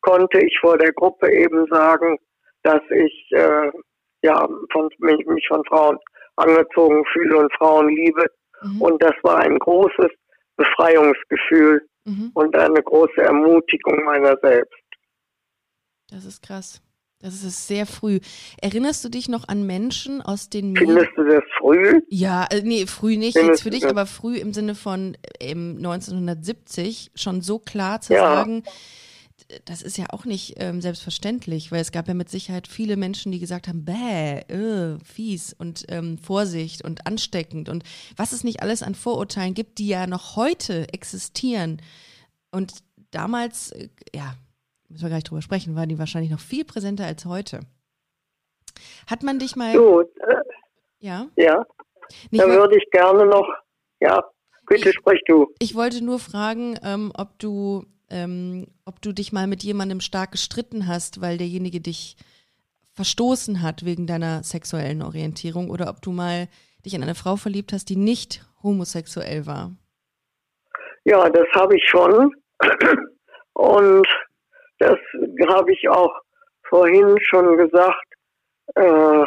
S2: konnte ich vor der Gruppe eben sagen, dass ich äh, ja von, mich, mich von Frauen angezogen fühle und Frauen liebe.
S1: Mhm.
S2: Und das war ein großes Befreiungsgefühl
S1: Mhm.
S2: und eine große Ermutigung meiner selbst.
S1: Das ist krass. Das ist sehr früh. Erinnerst du dich noch an Menschen aus den Medien?
S2: Findest du das früh?
S1: Ja, äh, nee, früh nicht
S2: Findest
S1: jetzt für dich, aber früh im Sinne von ähm, 1970 schon so klar zu
S2: Ja.
S1: sagen, das ist ja auch nicht ähm, selbstverständlich, weil es gab ja mit Sicherheit viele Menschen, die gesagt haben, bäh, äh, fies und ähm, Vorsicht und ansteckend und was es nicht alles an Vorurteilen gibt, die ja noch heute existieren. Und damals, äh, ja, müssen wir gar nicht drüber sprechen, waren die wahrscheinlich noch viel präsenter als heute. Hat man dich mal,
S2: So, äh,
S1: ja?
S2: ja,
S1: Nicht
S2: da würde ich gerne noch, ja, bitte
S1: Ich-
S2: sprich du.
S1: Ich wollte nur fragen, ähm, ob du, ähm, ob du dich mal mit jemandem stark gestritten hast, weil derjenige dich verstoßen hat wegen deiner sexuellen Orientierung oder ob du mal dich in eine Frau verliebt hast, die nicht homosexuell war.
S2: Ja, das habe ich schon. Und das habe ich auch vorhin schon gesagt. Äh,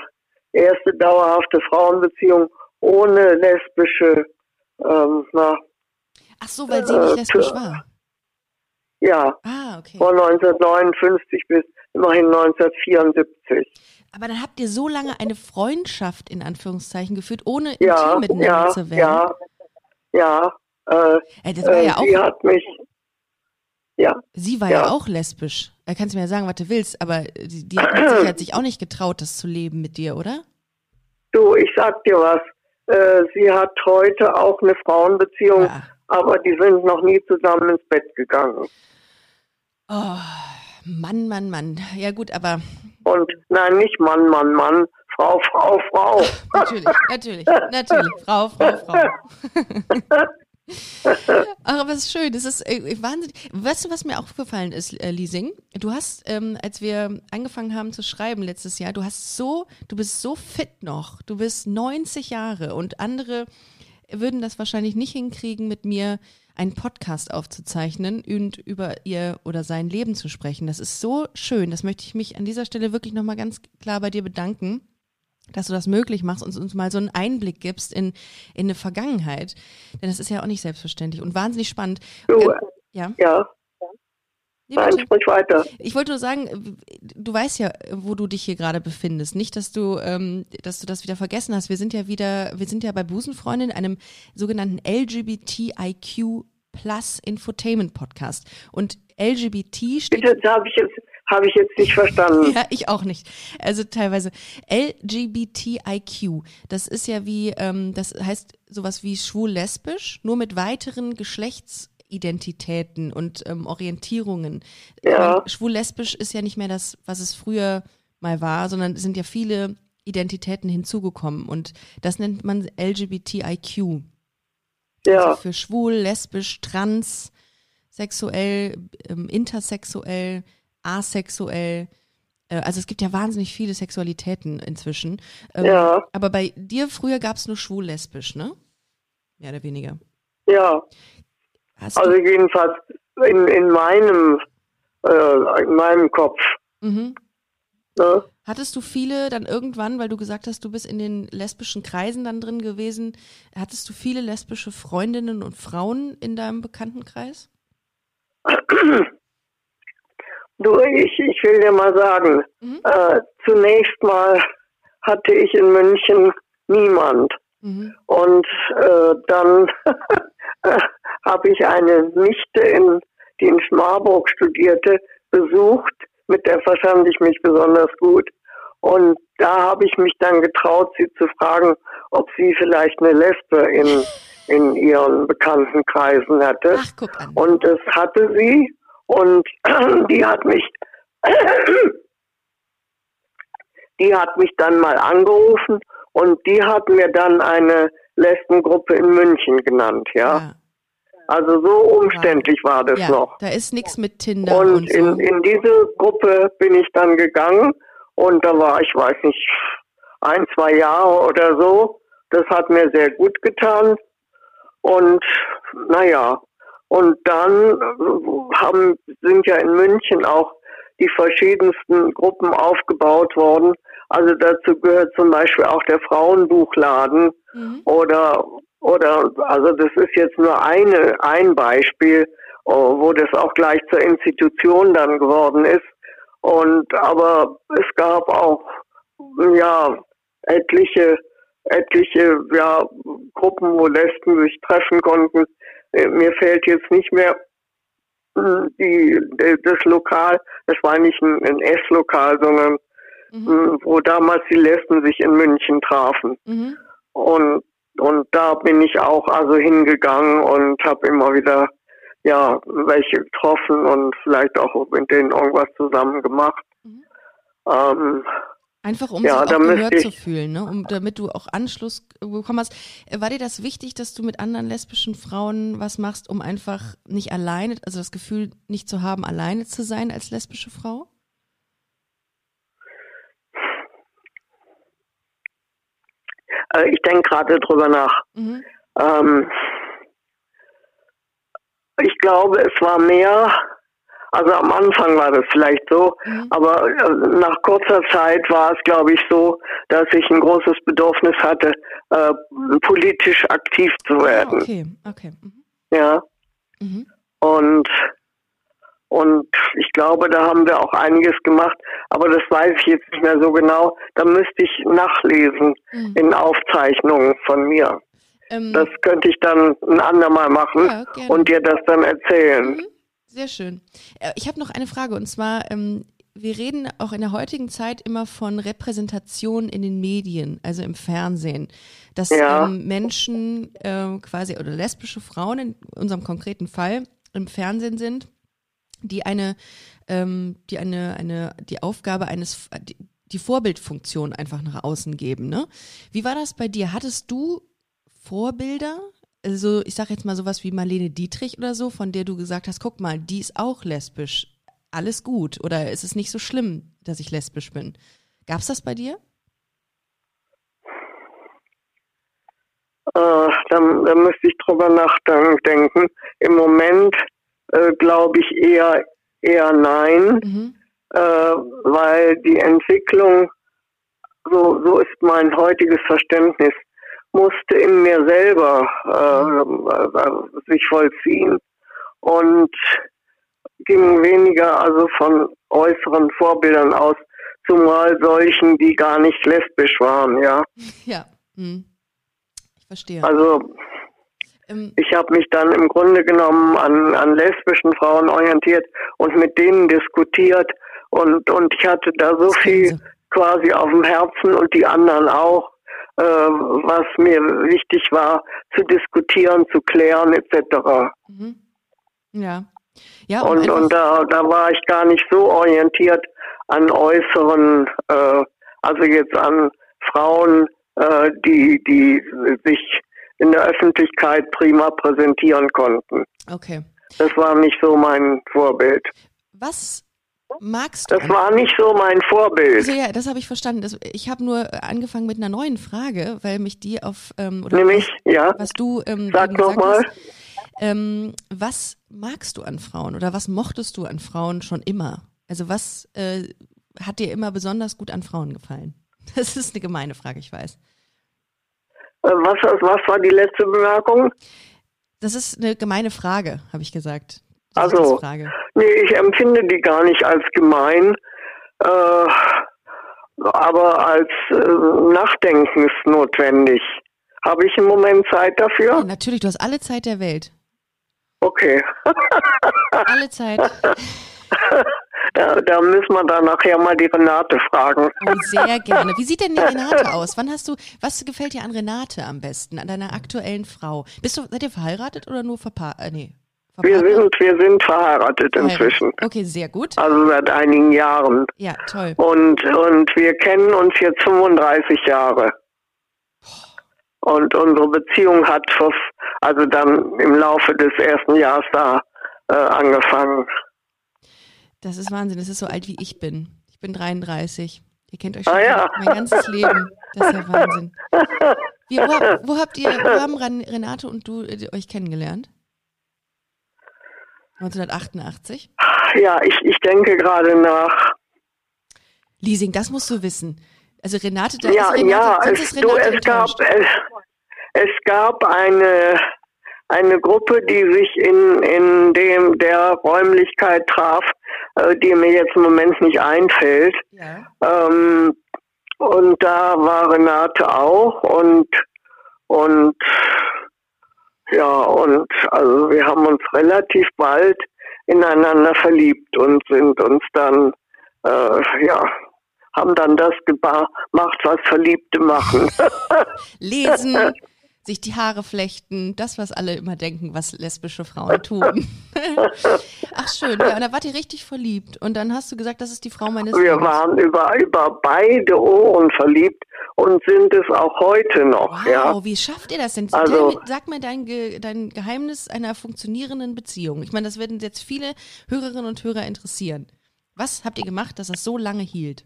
S2: erste dauerhafte Frauenbeziehung ohne lesbische, ähm, na,
S1: Ach so, weil sie nicht
S2: Äh,
S1: lesbisch
S2: für-
S1: war.
S2: ja,
S1: Ah, okay.
S2: von 1959 bis immerhin 1974.
S1: Aber dann habt ihr so lange eine Freundschaft in Anführungszeichen geführt, ohne
S2: Ja,
S1: intim miteinander
S2: ja,
S1: zu werden.
S2: ja, ja. Äh,
S1: Ey, das war
S2: äh,
S1: ja auch,
S2: sie hat mich, ja,
S1: sie war ja,
S2: ja.
S1: auch lesbisch. Da kannst du mir ja sagen, was du willst, aber die, die *clears throat* hat sich auch nicht getraut, das zu leben mit dir, oder?
S2: du, ich sag dir was. Äh, sie hat heute auch eine Frauenbeziehung,
S1: Ja.
S2: aber die sind noch nie zusammen ins Bett gegangen.
S1: Oh, Mann, Mann, Mann. Ja gut, aber
S2: Und nein, nicht Mann, Mann, Mann, Frau, Frau, Frau. *laughs*
S1: natürlich, natürlich, natürlich. Frau, Frau, Frau. *laughs* *laughs* Aber es ist schön. Das ist äh, wahnsinnig. Weißt du, was mir aufgefallen ist, äh, Leasing? Du hast, ähm, als wir angefangen haben zu schreiben letztes Jahr, du hast so, du bist so fit noch. Du bist 90 Jahre und andere würden das wahrscheinlich nicht hinkriegen, mit mir einen Podcast aufzuzeichnen und über ihr oder sein Leben zu sprechen. Das ist so schön. Das möchte ich mich an dieser Stelle wirklich nochmal ganz klar bei dir bedanken dass du das möglich machst und uns mal so einen Einblick gibst in, in eine Vergangenheit. Denn das ist ja auch nicht selbstverständlich und wahnsinnig spannend.
S2: Du,
S1: Ähm, ja,
S2: ja,
S1: nee,
S2: nein, sprich weiter.
S1: Ich wollte nur sagen, du weißt ja, wo du dich hier gerade befindest. Nicht, dass du, ähm, dass du das wieder vergessen hast. Wir sind ja wieder, wir sind ja bei Busenfreundin, einem sogenannten LGBTIQ Plus Infotainment Podcast. Und LGBT steht.
S2: Bitte, das habe ich jetzt habe ich jetzt nicht verstanden.
S1: ja, ich auch nicht. Also teilweise LGBTIQ. Das ist ja wie, ähm, das heißt sowas wie schwul-lesbisch, nur mit weiteren Geschlechtsidentitäten und ähm, Orientierungen.
S2: Ja.
S1: Schwul-lesbisch ist ja nicht mehr das, was es früher mal war, sondern es sind ja viele Identitäten hinzugekommen und das nennt man LGBTIQ.
S2: Ja.
S1: Also für schwul, lesbisch, trans, sexuell, ähm, intersexuell, asexuell. Äh, also es gibt ja wahnsinnig viele Sexualitäten inzwischen. Ähm,
S2: Ja.
S1: Aber bei dir früher gab es nur schwul-lesbisch, ne? Mehr oder weniger.
S2: Ja,
S1: Hast
S2: also jedenfalls in, in meinem äh, in meinem Kopf.
S1: mhm.
S2: Ne?
S1: Hattest du viele dann irgendwann, weil du gesagt hast, du bist in den lesbischen Kreisen dann drin gewesen, hattest du viele lesbische Freundinnen und Frauen in deinem Bekanntenkreis? *clears throat*
S2: Du, ich, ich will dir mal sagen,
S1: Mhm.
S2: äh, zunächst mal hatte ich in München niemand.
S1: Mhm.
S2: Und äh, dann *laughs* habe ich eine Nichte, in, die in Marburg studierte, besucht. Mit der verstand ich mich besonders gut. Und da habe ich mich dann getraut, sie zu fragen, ob sie vielleicht eine Lesbe in, in ihren Bekanntenkreisen hatte.
S1: Ach.
S2: Und es hatte sie. Und *clears throat* die hat mich, *clears throat* die hat mich dann mal angerufen und die hat mir dann eine Lesbengruppe in München genannt, ja. Also so umständlich war das
S1: ja,
S2: noch.
S1: da ist nichts mit Tinder und,
S2: Und
S1: so.
S2: in, in diese Gruppe bin ich dann gegangen und da war ich, weiß nicht, ein, zwei Jahre oder so. Das hat mir sehr gut getan. Und naja, und dann äh, haben, sind ja in München auch die verschiedensten Gruppen aufgebaut worden. Also dazu gehört zum Beispiel auch der Frauenbuchladen
S1: mhm.
S2: oder oder also das ist jetzt nur eine ein Beispiel, oh, wo das auch gleich zur Institution dann geworden ist. Und aber es gab auch ja etliche etliche ja Gruppen, wo Lesben sich treffen konnten. Äh, Mir fällt jetzt nicht mehr äh, die, die das Lokal, das war nicht ein, ein S-Lokal, sondern
S1: Mhm.
S2: äh, wo damals die Lesben sich in München trafen.
S1: Mhm.
S2: Und, und da bin ich auch also hingegangen und habe immer wieder ja welche getroffen und vielleicht auch mit denen irgendwas zusammen gemacht.
S1: Mhm.
S2: Ähm,
S1: Einfach um
S2: Ja,
S1: sich auch gehört zu fühlen, ne? um, damit du auch Anschluss bekommen hast. Äh, War dir das wichtig, dass du mit anderen lesbischen Frauen was machst, um einfach nicht alleine, also das Gefühl nicht zu haben, alleine zu sein als lesbische Frau?
S2: äh, ich denke gerade drüber nach.
S1: Mhm.
S2: Ähm, ich glaube, es war mehr, also am Anfang war das vielleicht so,
S1: Mhm.
S2: aber äh, nach kurzer Zeit war es, glaube ich, so, dass ich ein großes Bedürfnis hatte, äh, politisch aktiv zu
S1: Ah,
S2: werden.
S1: okay, okay. Mhm.
S2: Ja.
S1: Mhm.
S2: Und und ich glaube, da haben wir auch einiges gemacht, aber das weiß ich jetzt nicht mehr so genau. Da müsste ich nachlesen
S1: Mhm.
S2: in Aufzeichnungen von mir.
S1: Ähm,
S2: Das könnte ich dann ein andermal machen
S1: Ja,
S2: und dir das dann erzählen.
S1: Sehr schön. Äh, Ich habe noch eine Frage und zwar, ähm, wir reden auch in der heutigen Zeit immer von Repräsentation in den Medien, also im Fernsehen, dass
S2: Ja.
S1: ähm, Menschen äh, quasi oder lesbische Frauen in unserem konkreten Fall im Fernsehen sind, die eine, ähm, die eine, eine, die Aufgabe eines, die, die Vorbildfunktion einfach nach außen geben. Ne? Wie war das bei dir? Hattest du Vorbilder? Also ich sage jetzt mal sowas wie Marlene Dietrich oder so, von der du gesagt hast, guck mal, die ist auch lesbisch. Alles gut. Oder ist es nicht so schlimm, dass ich lesbisch bin? Gab's das bei dir?
S2: Äh, da, da müsste ich drüber nachdenken. Im Moment äh, glaube ich eher eher nein,
S1: Mhm.
S2: äh, weil die Entwicklung, so, so ist mein heutiges Verständnis, musste in mir selber äh, äh, sich vollziehen und ging weniger also von äußeren Vorbildern aus, zumal solchen, die gar nicht lesbisch waren, ja.
S1: Ja. Hm. Ich verstehe.
S2: Also Ähm, ich habe mich dann im Grunde genommen an, an lesbischen Frauen orientiert und mit denen diskutiert und, und ich hatte da so viel quasi auf dem Herzen und die anderen auch, äh, was mir wichtig war, zu diskutieren, zu klären etc. Mhm.
S1: Ja.
S2: ja und und da, da war ich gar nicht so orientiert an äußeren, äh, also jetzt an Frauen, äh, die, die sich in der Öffentlichkeit prima präsentieren konnten.
S1: Okay.
S2: Das war nicht so mein Vorbild.
S1: Was magst du?
S2: Das war nicht so mein Vorbild.
S1: Also ja, das habe ich verstanden. Das, ich habe nur angefangen mit einer neuen Frage, weil mich die auf ähm, oder
S2: Nämlich,
S1: was,
S2: ja.
S1: was du ähm,
S2: Sag nochmal.
S1: Ähm, was magst du an Frauen oder was mochtest du an Frauen schon immer? Also was äh, hat dir immer besonders gut an Frauen gefallen? *laughs* Das ist eine gemeine Frage, ich weiß.
S2: Äh, was, was war die letzte Bemerkung?
S1: Das ist eine gemeine Frage, habe ich gesagt.
S2: Also, nee, ich empfinde die gar nicht als gemein, äh, aber als äh, Nachdenken ist notwendig. Habe ich im Moment Zeit dafür? Ja,
S1: natürlich, du hast alle Zeit der Welt.
S2: Okay. *laughs*
S1: alle Zeit.
S2: Da, da, müssen wir dann nachher mal die Renate fragen.
S1: Oh, sehr gerne. Wie sieht denn die Renate *laughs* aus? Wann hast du, was gefällt dir an Renate am besten, an deiner aktuellen Frau? Bist du, seid ihr verheiratet oder nur verpaart? Äh, nee.
S2: Wir sind, wir sind verheiratet inzwischen.
S1: Okay, sehr gut.
S2: Also seit einigen Jahren.
S1: Ja, toll.
S2: Und, und wir kennen uns jetzt 35 Jahre. Und unsere Beziehung hat also dann im Laufe des ersten Jahres da äh, angefangen.
S1: Das ist Wahnsinn. Das ist so alt wie ich bin. Ich bin 33. Ihr kennt euch schon
S2: ah, ja.
S1: mein ganzes Leben. Das ist ja Wahnsinn. *laughs* Wie, wo, wo, habt ihr, wo haben Renate und du äh, euch kennengelernt? 1988?
S2: Ja, ich, ich denke gerade nach.
S1: Leasing, das musst du wissen. Also Renate, da
S2: ja,
S1: ist Renate,
S2: ja, es,
S1: Renate
S2: du, es gab es, es gab eine eine Gruppe, die sich in in dem der Räumlichkeit traf, äh, die mir jetzt im Moment nicht einfällt. Ja. Ähm, und da war Renate auch und und ja und also wir haben uns relativ bald ineinander verliebt und sind uns dann äh, ja haben dann das gemacht, was Verliebte machen. *laughs*
S1: Lesen, sich die Haare flechten, das, was alle immer denken, was lesbische Frauen tun. *laughs* Ach schön, ja, und da wart ihr richtig verliebt. Und dann hast du gesagt, das ist die Frau meines
S2: Wir Lebens. waren über, über beide Ohren verliebt und sind es auch heute noch. Wow, ja.
S1: wie schafft ihr das denn? Also, Sag mir dein, dein Geheimnis einer funktionierenden Beziehung. Ich meine, das werden jetzt viele Hörerinnen und Hörer interessieren. Was habt ihr gemacht, dass das so lange hielt?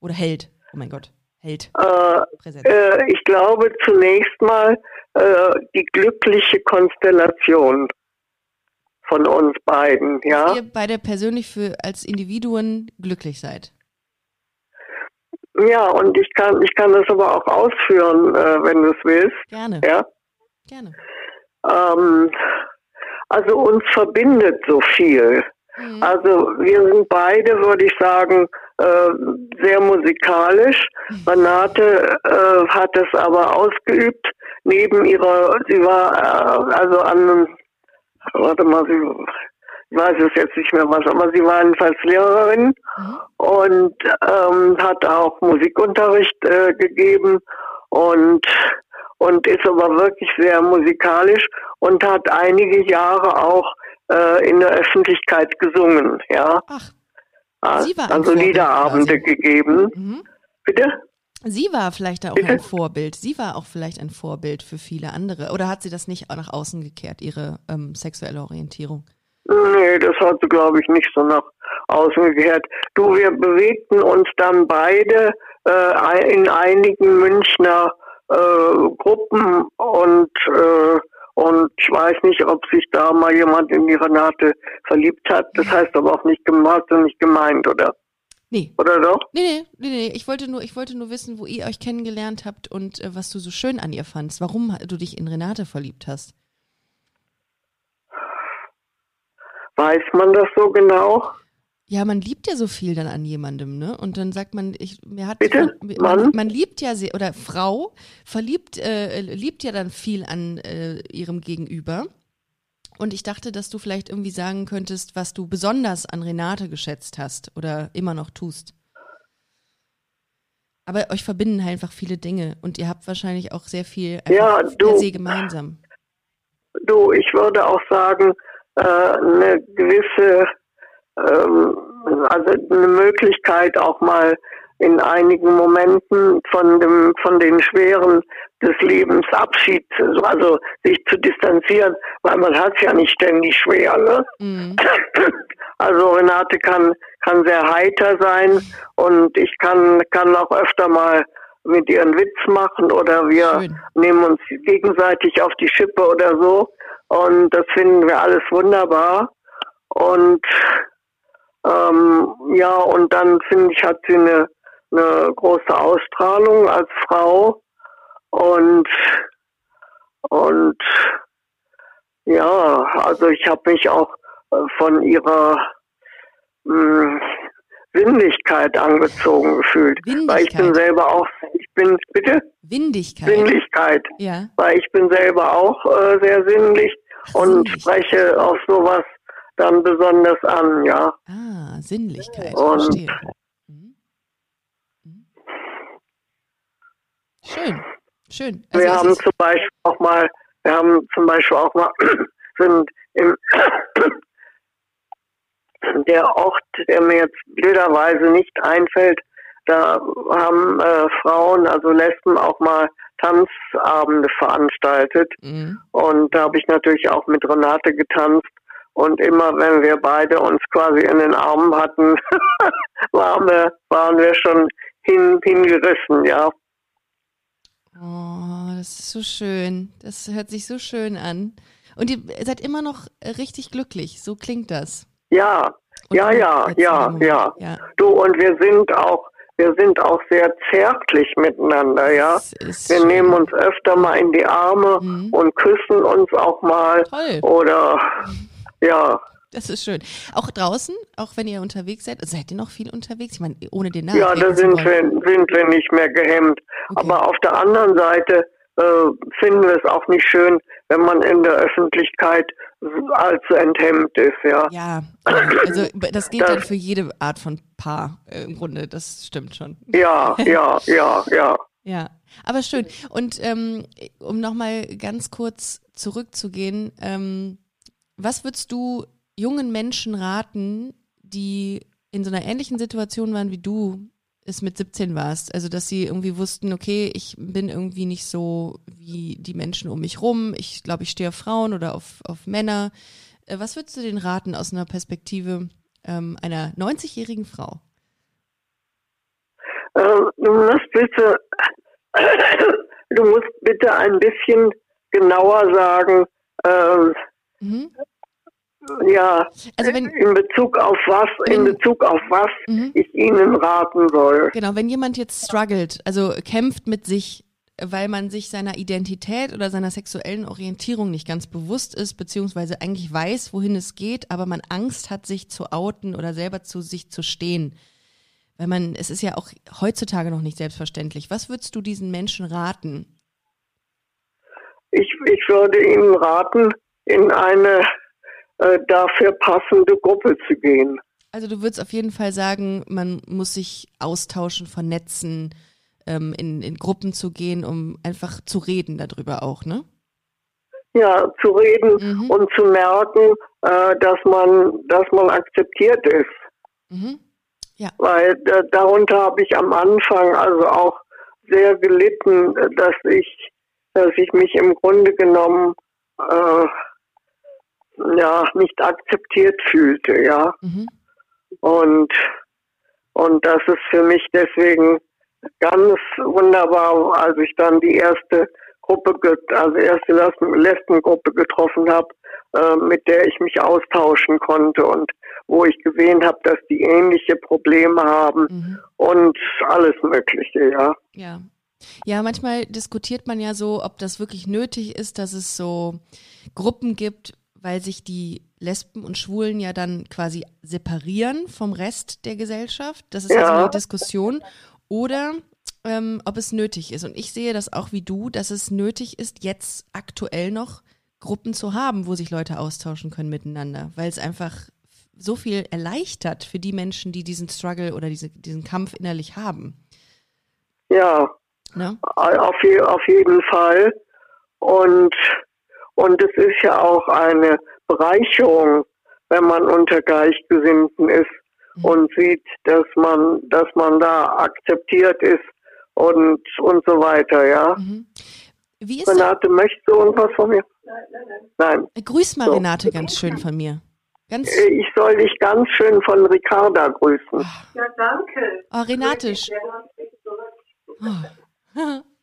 S1: Oder hält? Oh mein Gott hält?
S2: Äh, äh, ich glaube zunächst mal äh, die glückliche Konstellation von uns beiden, ja.
S1: Dass ihr beide persönlich für als Individuen glücklich seid.
S2: Ja, und ich kann ich kann das aber auch ausführen, äh, wenn du es willst.
S1: Gerne.
S2: Ja.
S1: Gerne.
S2: Ähm, also uns verbindet so viel. Mhm. Also wir sind beide, würde ich sagen, sehr musikalisch. Renate äh, hat es aber ausgeübt neben ihrer, sie war äh, also an, warte mal, sie, ich weiß es jetzt nicht mehr was, aber sie war jedenfalls Lehrerin mhm. und ähm, hat auch Musikunterricht äh, gegeben und und ist aber wirklich sehr musikalisch und hat einige Jahre auch äh, in der Öffentlichkeit gesungen, ja. Ach.
S1: Ah, Sie war
S2: also Liederabende gegeben. Mhm. Bitte?
S1: Sie war vielleicht auch Bitte? ein Vorbild. Sie war auch vielleicht ein Vorbild für viele andere. Oder hat sie das nicht auch nach außen gekehrt, ihre ähm, sexuelle Orientierung?
S2: Nee, das hat sie, glaube ich, nicht so nach außen gekehrt. Du, wir bewegten uns dann beide äh, in einigen Münchner äh, Gruppen und äh, und ich weiß nicht, ob sich da mal jemand in die Renate verliebt hat. Das heißt aber auch nicht, du nicht gemeint, oder?
S1: Nee.
S2: Oder doch?
S1: Nee, nee, nee, nee. Ich wollte nur, ich wollte nur wissen, wo ihr euch kennengelernt habt und äh, was du so schön an ihr fandst. Warum du dich in Renate verliebt hast.
S2: Weiß man das so genau?
S1: Ja, man liebt ja so viel dann an jemandem, ne? Und dann sagt man, ich, mir hat
S2: Bitte?
S1: Man, man liebt ja sehr, oder Frau verliebt, äh, liebt ja dann viel an äh, ihrem Gegenüber. Und ich dachte, dass du vielleicht irgendwie sagen könntest, was du besonders an Renate geschätzt hast oder immer noch tust. Aber euch verbinden halt einfach viele Dinge und ihr habt wahrscheinlich auch sehr viel
S2: Ja, du-
S1: per se gemeinsam.
S2: Du, ich würde auch sagen, äh, eine gewisse, ähm, also eine Möglichkeit auch mal in einigen Momenten von dem, von den Schweren des Lebens Abschied, also sich zu distanzieren, weil man hat es ja nicht ständig schwer, ne?
S1: Mhm. *clears throat*
S2: Also Renate kann, kann sehr heiter sein und ich kann, kann auch öfter mal mit ihr einen Witz machen oder wir
S1: Schön.
S2: nehmen uns gegenseitig auf die Schippe oder so. Und das finden wir alles wunderbar. Und ähm, ja, und dann finde ich, hat sie eine, eine große Ausstrahlung als Frau. Und und ja, also ich habe mich auch äh, von ihrer mh, Sinnlichkeit angezogen gefühlt. Weil ich bin
S1: Windigkeit.
S2: selber auch, ich bin, bitte?
S1: Windigkeit.
S2: Sinnlichkeit.
S1: Ja.
S2: Weil ich bin selber auch äh, sehr sinnlich
S1: Ach,
S2: und spreche auf sowas dann besonders an, ja.
S1: Ah, Sinnlichkeit.
S2: Und-
S1: Verstehe. Mhm. Mhm. Schön. Schön. Also
S2: wir haben zum Beispiel auch mal, wir haben zum Beispiel auch mal, *clears throat* sind im, *clears throat* der Ort, der mir jetzt blöderweise nicht einfällt, da haben äh, Frauen, also Lesben auch mal Tanzabende veranstaltet.
S1: Mhm.
S2: Und da habe ich natürlich auch mit Renate getanzt. Und immer wenn wir beide uns quasi in den Armen hatten, *laughs* waren, wir, waren wir schon hin, hingerissen, ja.
S1: Oh, das ist so schön. Das hört sich so schön an. Und ihr seid immer noch richtig glücklich. So klingt das.
S2: Ja,
S1: Und
S2: ja, ja, ja, ja.
S1: ja.
S2: Du, und wir sind auch, wir sind auch sehr zärtlich miteinander, ja. Wir
S1: schön.
S2: nehmen uns öfter mal in die Arme
S1: Mhm.
S2: und küssen uns auch mal.
S1: Toll.
S2: Oder, *laughs* ja,
S1: Das ist schön. Auch draußen, auch wenn ihr unterwegs seid, seid ihr noch viel unterwegs? Ich meine, ohne den Namen.
S2: ja, da sind wir, sind wir nicht mehr gehemmt.
S1: Okay.
S2: Aber auf der anderen Seite äh, finden wir es auch nicht schön, wenn man in der Öffentlichkeit allzu enthemmt ist, ja.
S1: Ja, also *clears throat* das gilt
S2: Das-
S1: dann für jede Art von Paar äh, im Grunde. Das stimmt schon.
S2: Ja, ja, *laughs* ja, ja.
S1: Ja, aber schön. Und ähm, um nochmal ganz kurz zurückzugehen, ähm, was würdest du jungen Menschen raten, die in so einer ähnlichen Situation waren wie du es mit 17 warst? Also, dass sie irgendwie wussten, okay, ich bin irgendwie nicht so wie die Menschen um mich rum. Ich glaube, ich stehe auf Frauen oder auf, auf Männer. Äh, was würdest du denen raten aus einer Perspektive ähm, einer 90-jährigen Frau?
S2: Äh, du musst bitte, *coughs* du musst bitte ein bisschen genauer sagen, ähm,
S1: Mhm.
S2: ja,
S1: Also wenn,
S2: in Bezug auf was, in
S1: Wenn-
S2: Bezug auf was
S1: mhm.
S2: ich Ihnen raten soll.
S1: Genau, wenn jemand jetzt struggelt, also kämpft mit sich, weil man sich seiner Identität oder seiner sexuellen Orientierung nicht ganz bewusst ist, beziehungsweise eigentlich weiß, wohin es geht, aber man Angst hat, sich zu outen oder selber zu sich zu stehen. Weil man, es ist ja auch heutzutage noch nicht selbstverständlich. Was würdest du diesen Menschen raten?
S2: Ich, ich würde Ihnen raten, in eine äh, dafür passende Gruppe zu gehen.
S1: Also du würdest auf jeden Fall sagen, man muss sich austauschen, vernetzen, ähm, in, in Gruppen zu gehen, um einfach zu reden darüber auch, ne?
S2: Ja, zu reden
S1: Mhm.
S2: und zu merken, äh, dass man, dass man akzeptiert ist.
S1: Mhm.
S2: Weil äh, darunter habe ich am Anfang also auch sehr gelitten, dass ich, dass ich mich im Grunde genommen äh, ja nicht akzeptiert fühlte, ja.
S1: Mhm.
S2: Und und das ist für mich deswegen ganz wunderbar, als ich dann die erste Gruppe, also erste Lesben- Lesbengruppe getroffen habe, äh, mit der ich mich austauschen konnte und wo ich gesehen habe, dass die ähnliche Probleme haben
S1: Mhm.
S2: und alles Mögliche, ja.
S1: Ja. Ja, manchmal diskutiert man ja so, ob das wirklich nötig ist, dass es so Gruppen gibt, weil sich die Lesben und Schwulen ja dann quasi separieren vom Rest der Gesellschaft. Das ist ja. also eine Diskussion. Oder ähm, ob es nötig ist. Und ich sehe das auch wie du, dass es nötig ist, jetzt aktuell noch Gruppen zu haben, wo sich Leute austauschen können miteinander, weil es einfach so viel erleichtert für die Menschen, die diesen Struggle oder diese, diesen Kampf innerlich haben.
S4: Ja, ne? auf, je, auf jeden Fall. Und, und es ist ja auch eine Bereicherung, wenn man unter Gleichgesinnten ist mhm. und sieht, dass man, dass man da akzeptiert ist und, und so weiter, ja. Mhm.
S1: Wie ist Renate,
S4: möchtest du irgendwas von mir? Nein,
S1: nein, nein. Grüß mal so. Renate ganz schön von mir.
S4: Ganz ich soll dich ganz schön von Ricarda grüßen.
S1: Ja, danke. Oh, Renate. Oh. *laughs*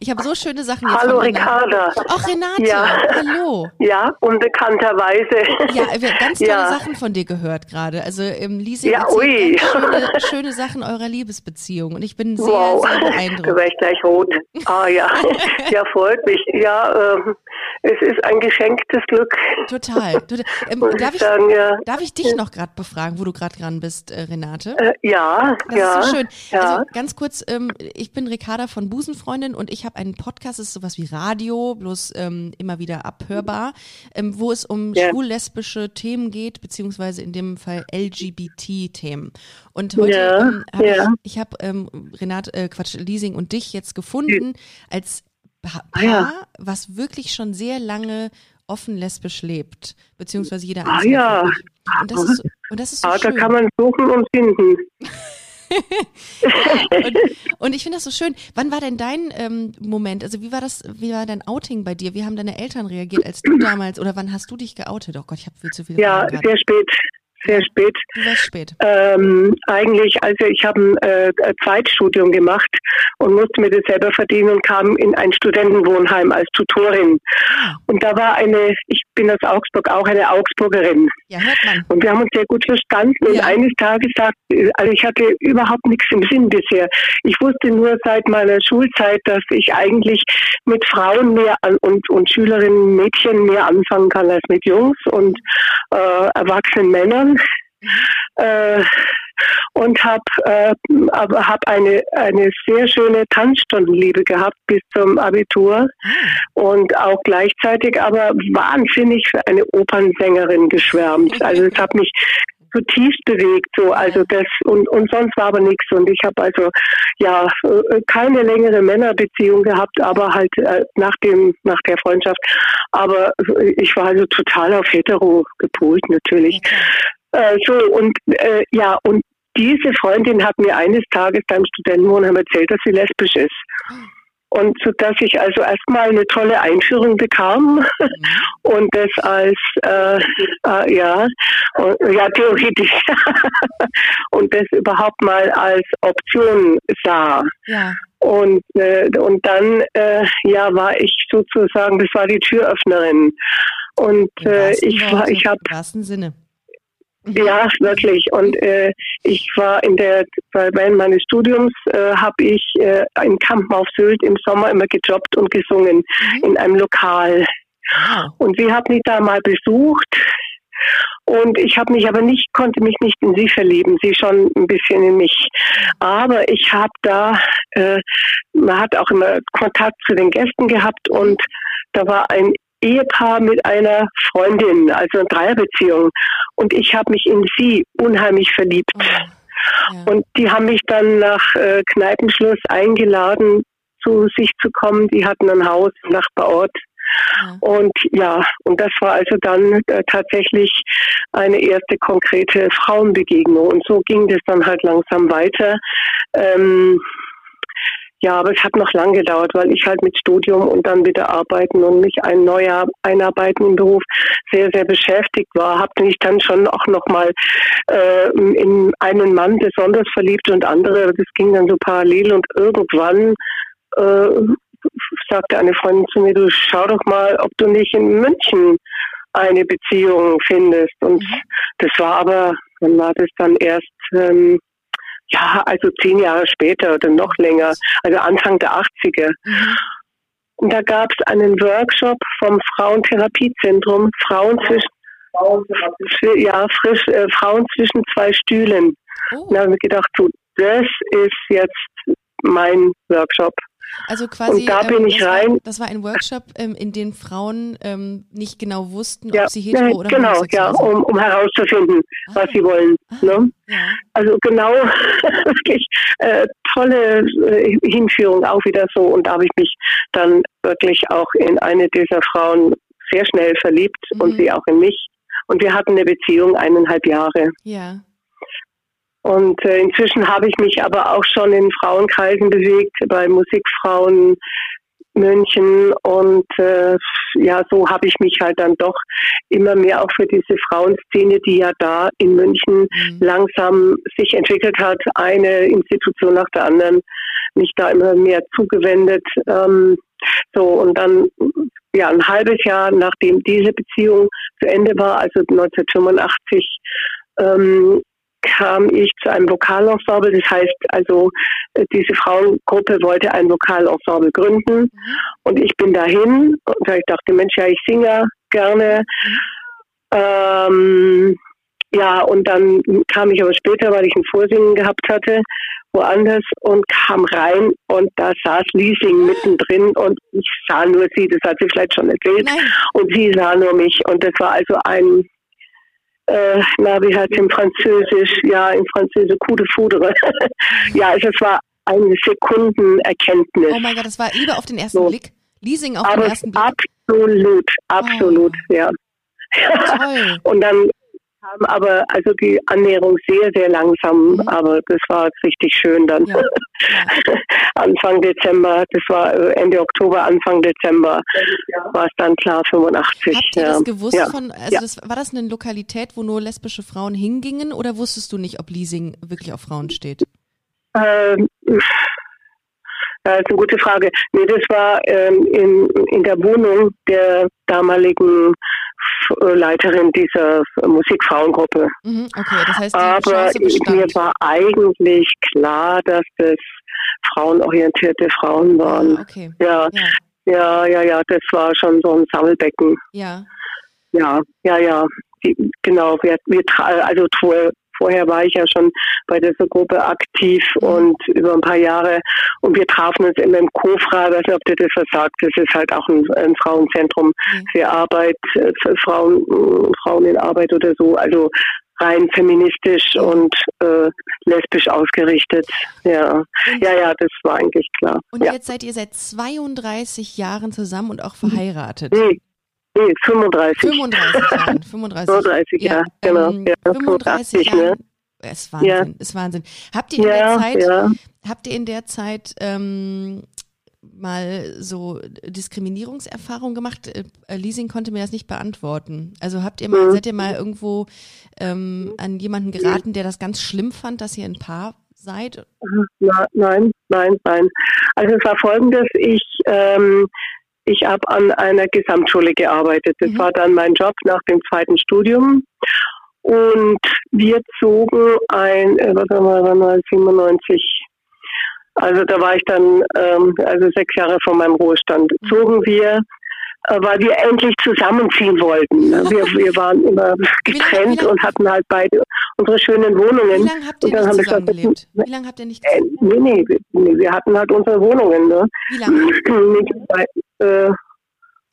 S1: Ich habe so schöne Sachen
S4: jetzt Hallo Ricarda.
S1: Ach Renate, ja. hallo.
S4: Ja, unbekannterweise.
S1: Ja, wir haben ganz tolle ja. Sachen von dir gehört gerade. Also im Leasing ja, ui. *laughs* Schöne, schöne, Sachen eurer Liebesbeziehung und ich bin sehr, wow. sehr beeindruckt.
S4: Du wärst gleich rot. Ah ja, *laughs* ja freut mich. Ja, ähm, es ist ein geschenktes Glück.
S1: Total. Ähm, darf, ich, sagen, ja. darf ich dich noch gerade befragen, wo du gerade dran bist, äh, Renate?
S4: Äh, ja,
S1: das
S4: ja.
S1: ist so schön. Ja. Also ganz kurz, ähm, ich bin Ricarda von Busenfreundin und ich habe einen Podcast, das ist sowas wie Radio, bloß ähm, immer wieder abhörbar, ähm, wo es um ja. schwul-lesbische Themen geht, beziehungsweise in dem Fall LGBT-Themen. Und heute ja, ähm, hab ja. ich, ich habe ähm, Renate, äh, Quatsch, Leasing und dich jetzt gefunden als Paar, ah, was wirklich schon sehr lange offen lesbisch lebt, beziehungsweise jeder
S4: Ah ja.
S1: Und das ist, und das ist so ah,
S4: schön. da kann man suchen und finden. *laughs* *laughs*
S1: und, und, ich finde das so schön. Wann war denn dein ähm, Moment? Also wie war das, wie war dein Outing bei dir? Wie haben deine Eltern reagiert, als du damals oder wann hast du dich geoutet? Oh Gott, ich habe viel zu viel.
S4: Ja, sehr spät sehr spät.
S1: Sehr spät.
S4: Ähm, eigentlich, also ich habe ein äh, Zweitstudium gemacht und musste mir das selber verdienen und kam in ein Studentenwohnheim als Tutorin. Ah. Und da war eine, ich bin aus Augsburg auch eine Augsburgerin.
S1: Ja, hört man.
S4: Und wir haben uns sehr gut verstanden. Ja. Und eines Tages sagte, also ich hatte überhaupt nichts im Sinn bisher. Ich wusste nur seit meiner Schulzeit, dass ich eigentlich mit Frauen mehr an, und, und Schülerinnen, Mädchen mehr anfangen kann als mit Jungs und äh, erwachsenen Männern. Äh, und habe äh, hab eine, eine sehr schöne Tanzstundenliebe gehabt bis zum Abitur. Ah. und auch gleichzeitig aber wahnsinnig für eine Opernsängerin geschwärmt. Also es hat mich zutiefst bewegt so also das und und sonst war aber nichts und ich habe also ja äh, keine längere Männerbeziehung gehabt aber halt äh, nach dem nach der Freundschaft. Aber ich war also total auf hetero gepolt natürlich äh, so, und äh, ja, und diese Freundin hat mir eines Tages beim Studentenwohnheim erzählt, dass sie lesbisch ist. Und so dass ich also erstmal eine tolle Einführung bekam mhm. *laughs* und das als äh, äh, ja ja theoretisch *laughs* und das überhaupt mal als Option sah. Ja. Und äh, und dann äh, ja war ich sozusagen, das war die Türöffnerin. Und äh, ich war, ich habe
S1: im wahrsten Sinne.
S4: Ja, wirklich. Und äh, ich war in der, während meines Studiums äh, habe ich äh, in Kampen auf Sylt im Sommer immer gejobbt und gesungen mhm. in einem Lokal. Wow. Und sie hat mich da mal besucht. Und ich habe mich aber nicht, konnte mich nicht in sie verlieben, sie schon ein bisschen in mich. Aber ich habe da, äh, man hat auch immer Kontakt zu den Gästen gehabt und da war ein Ehepaar mit einer Freundin, also eine Dreierbeziehung. Und ich habe mich in sie unheimlich verliebt. Oh, ja. Und die haben mich dann nach äh, Kneipenschluss eingeladen, zu sich zu kommen. Die hatten ein Haus im Nachbarort. Ja. Und ja, und das war also dann äh, tatsächlich eine erste konkrete Frauenbegegnung. Und so ging das dann halt langsam weiter. Ähm, ja, aber es hat noch lang gedauert, weil ich halt mit Studium und dann wieder arbeiten und mich ein neuer einarbeiten im Beruf sehr, sehr beschäftigt war. Habe mich dann schon auch nochmal äh, in einen Mann besonders verliebt und andere, das ging dann so parallel und irgendwann äh, sagte eine Freundin zu mir, du schau doch mal, ob du nicht in München eine Beziehung findest. Und mhm. das war aber, dann war das dann erst ähm, ja, also zehn Jahre später oder noch länger, also Anfang der 80er. Mhm. Und da gab es einen Workshop vom Frauentherapiezentrum, Frauen zwischen, ja, frisch, äh, Frauen zwischen zwei Stühlen. Oh. Und da habe ich gedacht, so, das ist jetzt mein Workshop.
S1: Also quasi,
S4: und da bin ähm, ich rein.
S1: War, das war ein Workshop, ähm, in dem Frauen ähm, nicht genau wussten, ja, ob sie hetero oder
S4: genau, ja, um, um herauszufinden, ah, was sie wollen. Ah, ne? ja. Also genau, *laughs* wirklich äh, tolle äh, Hinführung auch wieder so. Und da habe ich mich dann wirklich auch in eine dieser Frauen sehr schnell verliebt mhm. und sie auch in mich. Und wir hatten eine Beziehung eineinhalb Jahre.
S1: Ja.
S4: Und äh, inzwischen habe ich mich aber auch schon in Frauenkreisen bewegt, bei Musikfrauen München und äh, ja, so habe ich mich halt dann doch immer mehr auch für diese Frauenszene, die ja da in München mhm. langsam sich entwickelt hat, eine Institution nach der anderen, mich da immer mehr zugewendet. Ähm, so und dann ja ein halbes Jahr nachdem diese Beziehung zu Ende war, also 1985, ähm, kam ich zu einem Vokalensemble. Das heißt also, äh, diese Frauengruppe wollte ein Vokalensemble gründen. Mhm. Und ich bin dahin und ich dachte, Mensch, ja, ich singe gerne. Mhm. Ähm, ja, und dann kam ich aber später, weil ich ein Vorsingen gehabt hatte, woanders und kam rein und da saß Leasing mittendrin und ich sah nur sie, das hat sie vielleicht schon erzählt, Nein. und sie sah nur mich und das war also ein äh, na, wie heißt es im Französisch? Ja, im Französisch, coup de foudre. *laughs* ja, also es war eine Sekundenerkenntnis.
S1: Oh mein Gott, das war Liebe auf den ersten so. Blick? Leasing auf Aber den ersten Blick?
S4: Absolut, absolut, oh. ja. Toll. *laughs* Und dann kam aber also die Annäherung sehr, sehr langsam, mhm. aber das war richtig schön dann. Ja. *laughs* Anfang Dezember, das war äh, Ende Oktober, Anfang Dezember war es dann klar, 85.
S1: Habt ihr das gewusst ja. von, also ja. das, war das eine Lokalität, wo nur lesbische Frauen hingingen oder wusstest du nicht, ob Leasing wirklich auf Frauen steht?
S4: Ähm, das ist eine gute Frage. Nee, das war ähm, in, in der Wohnung der damaligen Leiterin dieser Musikfrauengruppe.
S1: Mhm, okay, das heißt,
S4: Aber mir war eigentlich klar, dass das frauenorientierte Frauen waren.
S1: Ah, okay.
S4: Ja, ja, ja, ja, ja, das war schon so ein Sammelbecken.
S1: Ja.
S4: Ja, ja, ja. Die, genau, wir, wir also Vorher war ich ja schon bei dieser Gruppe aktiv mhm. und über ein paar Jahre. Und wir trafen uns immer im Kofra, ich weiß nicht, ob dir das was sagt. Das ist halt auch ein, ein Frauenzentrum mhm. für Arbeit, äh, für Frauen, Frauen in Arbeit oder so. Also rein feministisch und äh, lesbisch ausgerichtet. Ja. Ja, ja, das war eigentlich klar.
S1: Und
S4: ja.
S1: jetzt seid ihr seit 32 Jahren zusammen und auch verheiratet.
S4: Nee, Nee, 35.
S1: 35 *laughs* Jahre. 35,
S4: 35 ja, ja genau.
S1: Ähm, ja, 35 Jahre. Ne? Ist Wahnsinn, ja. ist Wahnsinn. Habt ihr in der Zeit, habt ihr in der Zeit ähm, mal so Diskriminierungserfahrungen gemacht? Äh, Leasing konnte mir das nicht beantworten. Also habt ihr mal, mhm. seid ihr mal irgendwo ähm, an jemanden geraten, der das ganz schlimm fand, dass ihr ein Paar seid?
S4: Na, nein, nein, nein. Also es war folgendes, ich ähm, ich habe an einer Gesamtschule gearbeitet. Das mhm. war dann mein Job nach dem zweiten Studium. Und wir zogen ein, äh, was haben wir, wann war 97, also da war ich dann, ähm, also sechs Jahre vor meinem Ruhestand, mhm. zogen wir äh, weil wir endlich zusammenziehen wollten. Wir, wir waren immer getrennt wie lang, und hatten halt beide unsere schönen Wohnungen.
S1: Wie lange habt ihr nicht zusammen gelebt? Wie lange habt ihr nicht
S4: äh, Nee, nee, nee, wir hatten halt unsere Wohnungen. Ne?
S1: Wie lange? *clears throat*
S4: äh,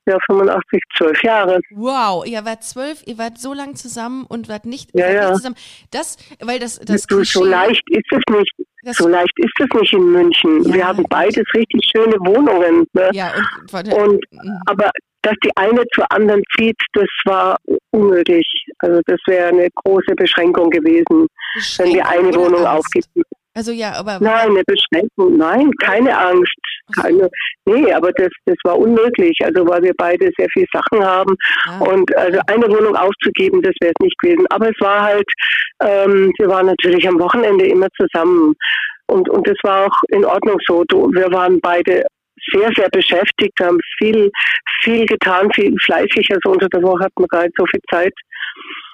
S4: ja, 85, zwölf Jahre.
S1: Wow, ihr wart zwölf, ihr wart so lang zusammen und wart nicht,
S4: ja, ja.
S1: Nicht zusammen. Das, weil das, das
S4: du, so leicht ist es nicht. So leicht ist es nicht in München. Ja. Wir haben beides richtig schöne Wohnungen. Ne?
S1: Ja, und,
S4: und mhm. aber dass die eine zur anderen zieht, das war unmöglich. Also das wäre eine große Beschränkung gewesen, wenn die eine Wohnung aufgibt.
S1: Also ja, aber.
S4: Nein, eine Beschränkung, nein, keine Angst. Keine, nee, aber das, das war unmöglich. Also weil wir beide sehr viel Sachen haben. Ah. Und also eine Wohnung aufzugeben, das wäre es nicht gewesen. Aber es war halt, ähm, wir waren natürlich am Wochenende immer zusammen. Und, und das war auch in Ordnung so. Wir waren beide sehr, sehr beschäftigt, haben viel, viel getan, viel fleißig. Also unter der Woche hatten wir gar nicht so viel Zeit.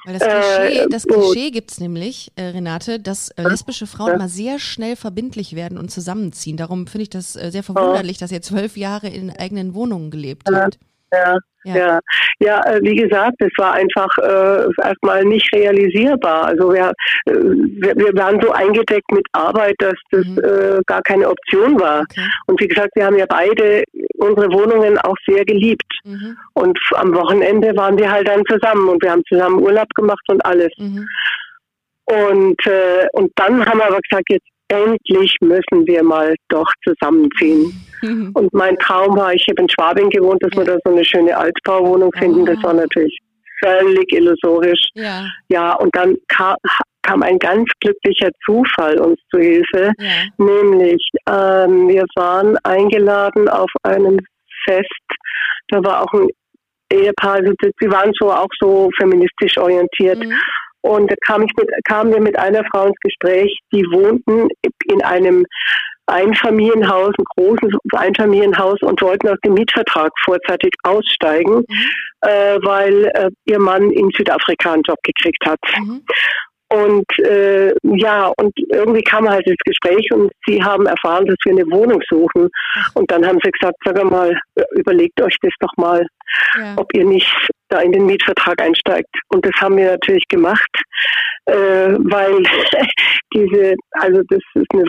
S1: Weil das Klischee, äh, das Klischee gibt es nämlich, äh, Renate, dass äh, lesbische Frauen mal sehr schnell verbindlich werden und zusammenziehen. Darum finde ich das äh, sehr verwunderlich, dass ihr zwölf Jahre in eigenen Wohnungen gelebt habt.
S4: Ja, ja, ja, ja äh, wie gesagt, es war einfach äh, erstmal nicht realisierbar. Also wir, äh, wir, wir, waren so eingedeckt mit Arbeit, dass das mhm. äh, gar keine Option war. Okay. Und wie gesagt, wir haben ja beide unsere Wohnungen auch sehr geliebt. Mhm. Und am Wochenende waren wir halt dann zusammen und wir haben zusammen Urlaub gemacht und alles. Mhm. Und, äh, und dann haben wir aber gesagt, jetzt endlich müssen wir mal doch zusammenziehen. Mhm. *laughs* Und mein Traum war, ich habe in Schwabing gewohnt, dass ja. wir da so eine schöne Altbauwohnung finden. Das war natürlich völlig illusorisch. Ja, ja und dann kam, kam ein ganz glücklicher Zufall uns zu Hilfe, ja. nämlich ähm, wir waren eingeladen auf einem Fest, da war auch ein Ehepaar, also sie waren so auch so feministisch orientiert. Mhm. Und da kam ich mit, kamen wir mit einer Frau ins Gespräch, die wohnten in einem Einfamilienhaus, ein großes Einfamilienhaus und wollten aus dem Mietvertrag vorzeitig aussteigen, mhm. äh, weil äh, ihr Mann in Südafrika einen Job gekriegt hat. Mhm. Und äh, ja, und irgendwie kam halt das Gespräch und sie haben erfahren, dass wir eine Wohnung suchen. Und dann haben sie gesagt, sag mal, überlegt euch das doch mal, ja. ob ihr nicht da in den Mietvertrag einsteigt. Und das haben wir natürlich gemacht, äh, weil *laughs* diese, also das ist eine,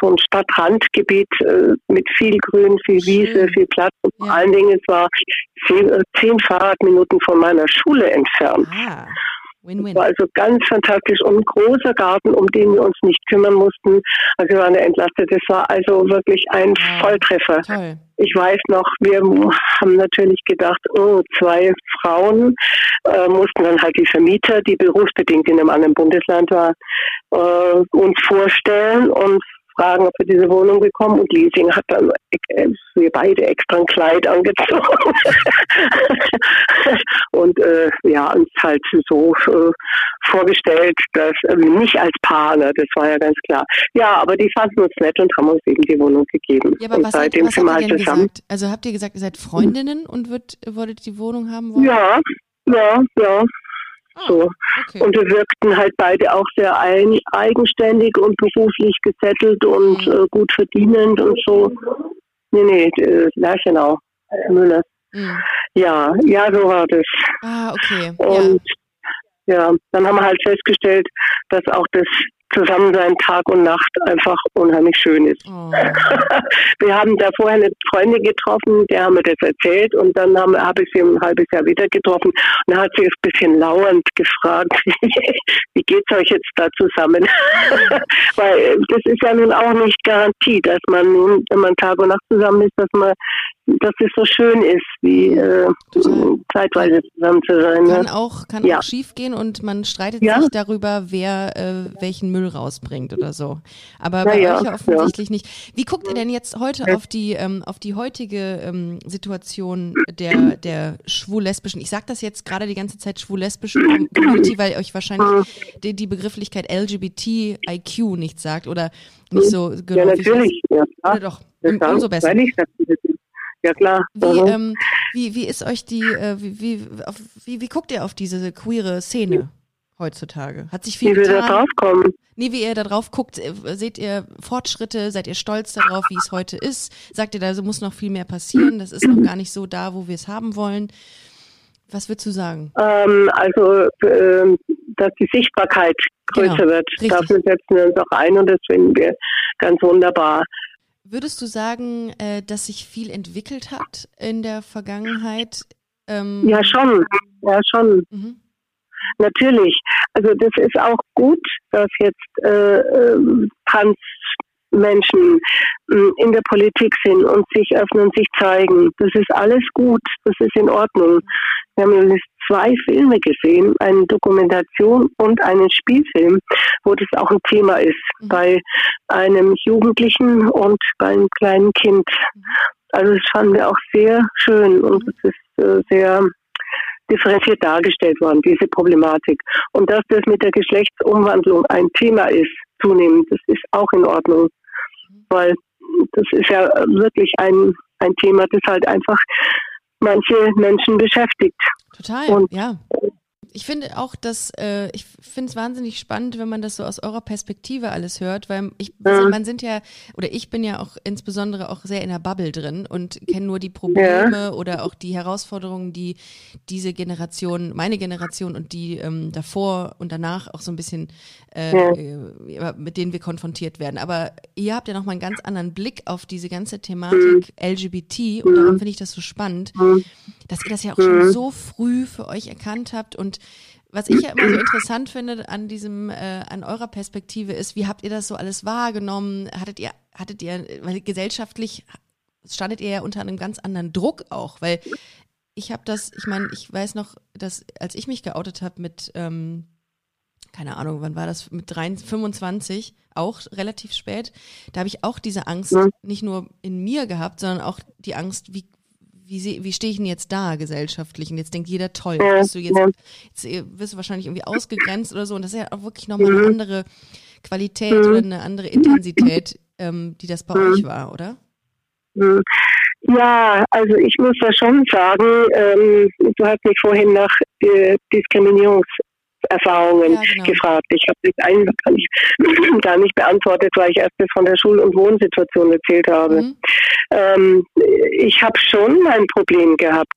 S4: so ein Stadtrandgebiet äh, mit viel Grün, viel Wiese, viel Platz und ja. vor allen Dingen es war zehn, äh, zehn Fahrradminuten von meiner Schule entfernt. Ah. Win-win. War also ganz fantastisch und ein großer Garten, um den wir uns nicht kümmern mussten. Also wir waren entlastet. Das war also wirklich ein ja, Volltreffer. Toll. Ich weiß noch, wir haben natürlich gedacht, oh, zwei Frauen äh, mussten dann halt die Vermieter, die berufsbedingt in einem anderen Bundesland war, äh, uns vorstellen und fragen, ob wir diese Wohnung bekommen. Und Leasing hat dann äh, wir beide extra ein Kleid angezogen. *laughs* und äh, ja, uns halt so äh, vorgestellt, dass äh, nicht als Paar, ne, das war ja ganz klar. Ja, aber die fanden uns nett und haben uns eben die Wohnung gegeben.
S1: Ja, aber und was seitdem was habt ihr halt zusammen. Gesagt? Also habt ihr gesagt, ihr seid Freundinnen und würdet, würdet die Wohnung haben wollen?
S4: Ja, ja, ja. Ah, so. Okay. Und wir wirkten halt beide auch sehr ein, eigenständig und beruflich gesettelt und mhm. äh, gut verdienend und so. Nee, nee, äh, Lerchenau, Müller. Mhm. Ja, ja, so war das.
S1: Ah, okay.
S4: Und ja. ja, dann haben wir halt festgestellt, dass auch das Zusammensein Tag und Nacht einfach unheimlich schön ist. Oh. *laughs* Wir haben da vorher eine Freundin getroffen, der haben wir das erzählt und dann habe hab ich sie ein halbes Jahr wieder getroffen und dann hat sie ein bisschen lauernd gefragt, *laughs* wie geht's euch jetzt da zusammen? *laughs* Weil äh, das ist ja nun auch nicht Garantie, dass man nun, wenn man Tag und Nacht zusammen ist, dass man dass es so schön ist, wie äh, zeitweise zusammen zu sein.
S1: Kann ne? auch, kann ja. auch schief gehen und man streitet ja? sich darüber, wer äh, welchen Müll rausbringt oder so. Aber bei ja, euch ja offensichtlich nicht. Wie guckt ihr denn jetzt heute auf die ähm, auf die heutige ähm, Situation der der schwul-lesbischen? Ich sage das jetzt gerade die ganze Zeit schwul-lesbischen *clears throat* Community, weil euch wahrscheinlich die, die Begrifflichkeit LGBTIQ nicht sagt oder nicht so
S4: Ja, natürlich. Ja,
S1: klar. Oder doch. Umso besser.
S4: Ja klar.
S1: Wie, ähm, wie, wie ist euch die, äh, wie, wie, auf, wie, wie guckt ihr auf diese queere Szene heutzutage? Hat sich viel
S4: wie getan? wir da drauf kommen.
S1: Nee, wie ihr da drauf guckt, äh, seht ihr Fortschritte, seid ihr stolz darauf, wie es heute ist? Sagt ihr, da muss noch viel mehr passieren, das ist noch gar nicht so da, wo wir es haben wollen? Was würdest du sagen?
S4: Ähm, also, äh, dass die Sichtbarkeit größer genau, wird. Richtig. Dafür setzen wir uns auch ein und das finden wir ganz wunderbar.
S1: Würdest du sagen, äh, dass sich viel entwickelt hat in der Vergangenheit?
S4: Ähm ja, schon. Ja, schon. Mhm. Natürlich. Also das ist auch gut, dass jetzt äh, äh, Transmenschen äh, in der Politik sind und sich öffnen, sich zeigen. Das ist alles gut. Das ist in Ordnung. Wir haben jetzt zwei Filme gesehen, eine Dokumentation und einen Spielfilm, wo das auch ein Thema ist, mhm. bei einem Jugendlichen und bei einem kleinen Kind. Mhm. Also das fanden wir auch sehr schön und es ist äh, sehr differenziert dargestellt worden, diese Problematik. Und dass das mit der Geschlechtsumwandlung ein Thema ist, zunehmend, das ist auch in Ordnung. Weil das ist ja wirklich ein, ein Thema, das halt einfach manche Menschen beschäftigt.
S1: Total, und, ja. Ich finde auch, dass äh, ich finde es wahnsinnig spannend, wenn man das so aus eurer Perspektive alles hört, weil ich, mhm. man sind ja oder ich bin ja auch insbesondere auch sehr in der Bubble drin und kenne nur die Probleme ja. oder auch die Herausforderungen, die diese Generation, meine Generation und die ähm, davor und danach auch so ein bisschen äh, ja. mit denen wir konfrontiert werden. Aber ihr habt ja noch mal einen ganz anderen Blick auf diese ganze Thematik mhm. LGBT und mhm. darum finde ich das so spannend, dass ihr das ja auch schon so früh für euch erkannt habt und was ich ja immer so interessant finde an diesem, äh, an eurer Perspektive ist, wie habt ihr das so alles wahrgenommen? Hattet ihr, hattet ihr, weil gesellschaftlich standet ihr ja unter einem ganz anderen Druck auch, weil ich habe das, ich meine, ich weiß noch, dass als ich mich geoutet habe mit, ähm, keine Ahnung, wann war das, mit 23, 25, auch relativ spät, da habe ich auch diese Angst nicht nur in mir gehabt, sondern auch die Angst, wie wie, wie stehe ich denn jetzt da gesellschaftlich? Und jetzt denkt jeder, toll, ja, bist du jetzt, ja. jetzt äh, wirst du wahrscheinlich irgendwie ausgegrenzt oder so. Und das ist ja auch wirklich nochmal mhm. eine andere Qualität mhm. oder eine andere Intensität, ähm, die das bei mhm. euch war, oder?
S4: Mhm. Ja, also ich muss da schon sagen, ähm, du hast mich vorhin nach äh, Diskriminierungs Erfahrungen ja, genau. gefragt. Ich habe das einen gar nicht, *laughs* gar nicht beantwortet, weil ich erst von der Schul- und Wohnsituation erzählt habe. Mhm. Ähm, ich habe schon ein Problem gehabt,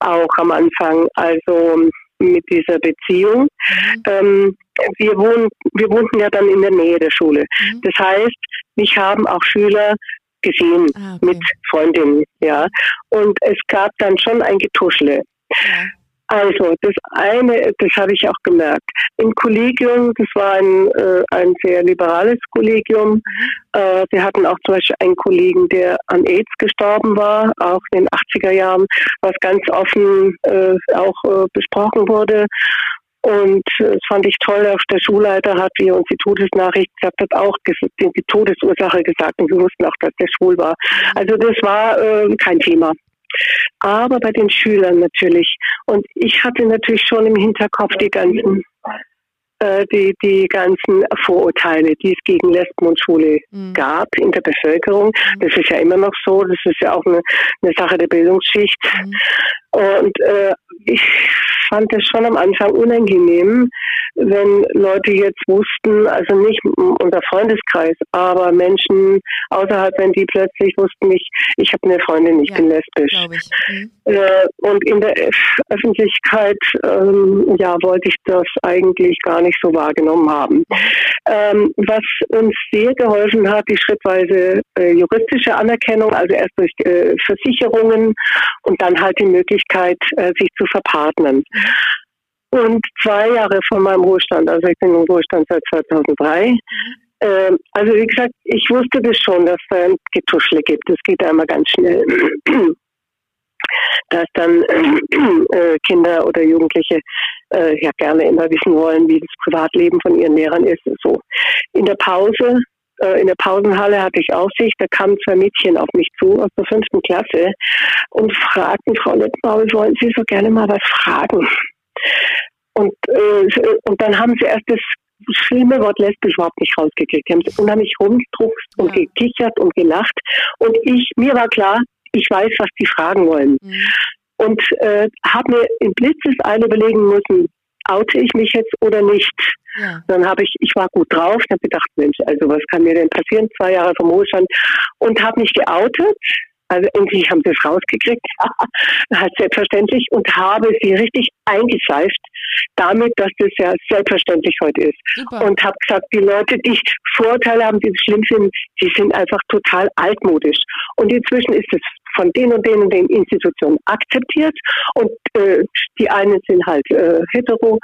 S4: auch am Anfang, also mit dieser Beziehung. Mhm. Ähm, wir, wohnen, wir wohnten ja dann in der Nähe der Schule. Mhm. Das heißt, mich haben auch Schüler gesehen ah, okay. mit Freundinnen, ja. Und es gab dann schon ein Getuschle. Ja. Also das eine, das habe ich auch gemerkt. Im Kollegium, das war ein, äh, ein sehr liberales Kollegium. Mhm. Äh, wir hatten auch zum Beispiel einen Kollegen, der an AIDS gestorben war, auch in den 80er Jahren, was ganz offen äh, auch äh, besprochen wurde. Und äh, das fand ich toll. Auch der Schulleiter hat wie uns die Todesnachricht gesagt, hat auch die Todesursache gesagt und wir wussten auch, dass der schwul war. Mhm. Also das war äh, kein Thema aber bei den Schülern natürlich. Und ich hatte natürlich schon im Hinterkopf die ganzen äh, die, die ganzen Vorurteile, die es gegen Lesben und Schwule mhm. gab in der Bevölkerung. Mhm. Das ist ja immer noch so, das ist ja auch eine, eine Sache der Bildungsschicht. Mhm. Und äh, ich fand es schon am Anfang unangenehm, wenn Leute jetzt wussten, also nicht unser Freundeskreis, aber Menschen außerhalb, wenn die plötzlich wussten, ich, ich habe eine Freundin, ich ja, bin lesbisch. Ich. Mhm. Äh, und in der Öffentlichkeit, ähm, ja, wollte ich das eigentlich gar nicht so wahrgenommen haben. Ähm, was uns sehr geholfen hat, die schrittweise äh, juristische Anerkennung, also erst durch äh, Versicherungen und dann halt die Möglichkeit, äh, sich zu verpartnern. Und zwei Jahre vor meinem Ruhestand, also ich bin im Ruhestand seit 2003, mhm. äh, also wie gesagt, ich wusste das schon, dass es ein Getuschle gibt. Das geht einmal ganz schnell. *clears throat* dass dann *clears throat* äh, Kinder oder Jugendliche äh, ja gerne immer wissen wollen, wie das Privatleben von ihren Lehrern ist. So in der Pause in der Pausenhalle hatte ich Aufsicht, da kamen zwei Mädchen auf mich zu aus der fünften Klasse und fragten, Frau Lettmaul, wollen Sie so gerne mal was fragen? Und, äh, und dann haben sie erst das schlimme Wort lesbisch überhaupt nicht rausgekriegt. Die haben unheimlich rumgedruckst und ja. gekichert und gelacht. Und ich, mir war klar, ich weiß, was die fragen wollen. Mhm. Und äh, habe mir in Blitzeseile überlegen müssen, oute ich mich jetzt oder nicht. Ja. Dann habe ich, ich war gut drauf, habe gedacht, Mensch, also was kann mir denn passieren? Zwei Jahre vom Ruhestand und habe mich geoutet also irgendwie haben sie es rausgekriegt, *laughs* halt selbstverständlich, und habe sie richtig eingeseift, damit, dass das ja selbstverständlich heute ist. Super. Und habe gesagt, die Leute, die Vorurteile haben, die es schlimm finden, die sind einfach total altmodisch. Und inzwischen ist es von den und den und den Institutionen akzeptiert und äh, die einen sind halt äh, hetero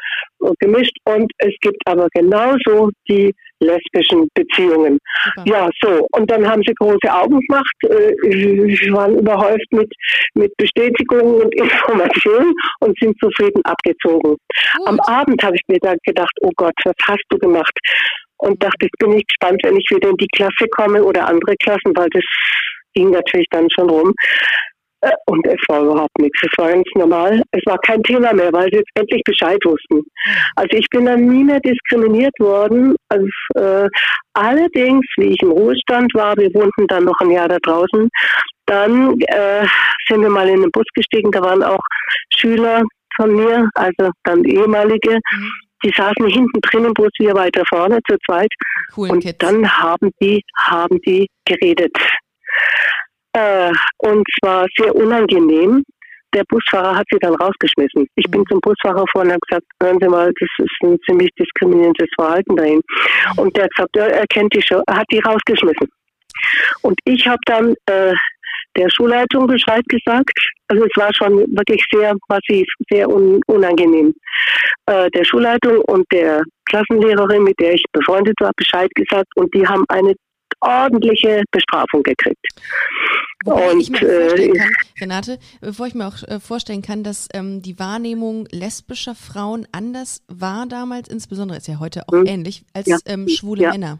S4: gemischt und es gibt aber genauso die lesbischen Beziehungen. Super. Ja, so. Und dann haben sie große Augen gemacht. Äh, sie waren überhäuft mit, mit Bestätigungen und *laughs* Informationen und sind zufrieden abgezogen. Gut. Am Abend habe ich mir dann gedacht, oh Gott, was hast du gemacht? Und dachte, ich bin nicht gespannt, wenn ich wieder in die Klasse komme oder andere Klassen, weil das ging natürlich dann schon rum. Äh, und es war überhaupt nichts. Es war ganz normal. Es war kein Thema mehr, weil sie jetzt endlich Bescheid wussten. Also ich bin dann nie mehr diskriminiert worden. Also, äh, allerdings, wie ich im Ruhestand war, wir wohnten dann noch ein Jahr da draußen, dann äh, sind wir mal in den Bus gestiegen. Da waren auch Schüler von mir, also dann ehemalige, mhm. die saßen hinten drin im Bus, wir weiter vorne zu zweit. Coolen und Kids. dann haben die, haben die geredet. Äh, und zwar sehr unangenehm. Der Busfahrer hat sie dann rausgeschmissen. Ich bin mhm. zum Busfahrer vor und habe gesagt, hören Sie mal, das ist ein ziemlich diskriminierendes Verhalten dahin. Und der hat gesagt, ja, er kennt die schon, er hat die rausgeschmissen. Und ich habe dann äh, der Schulleitung Bescheid gesagt. Also es war schon wirklich sehr massiv, sehr un unangenehm. Äh, der Schulleitung und der Klassenlehrerin, mit der ich befreundet war, Bescheid gesagt und die haben eine ordentliche Bestrafung gekriegt.
S1: Wobei und, ich mir vorstellen äh, kann, Renate, bevor ich mir auch äh, vorstellen kann, dass ähm, die Wahrnehmung lesbischer Frauen anders war damals, insbesondere ist ja heute auch hm. ähnlich, als ja. ähm, schwule ja. Männer.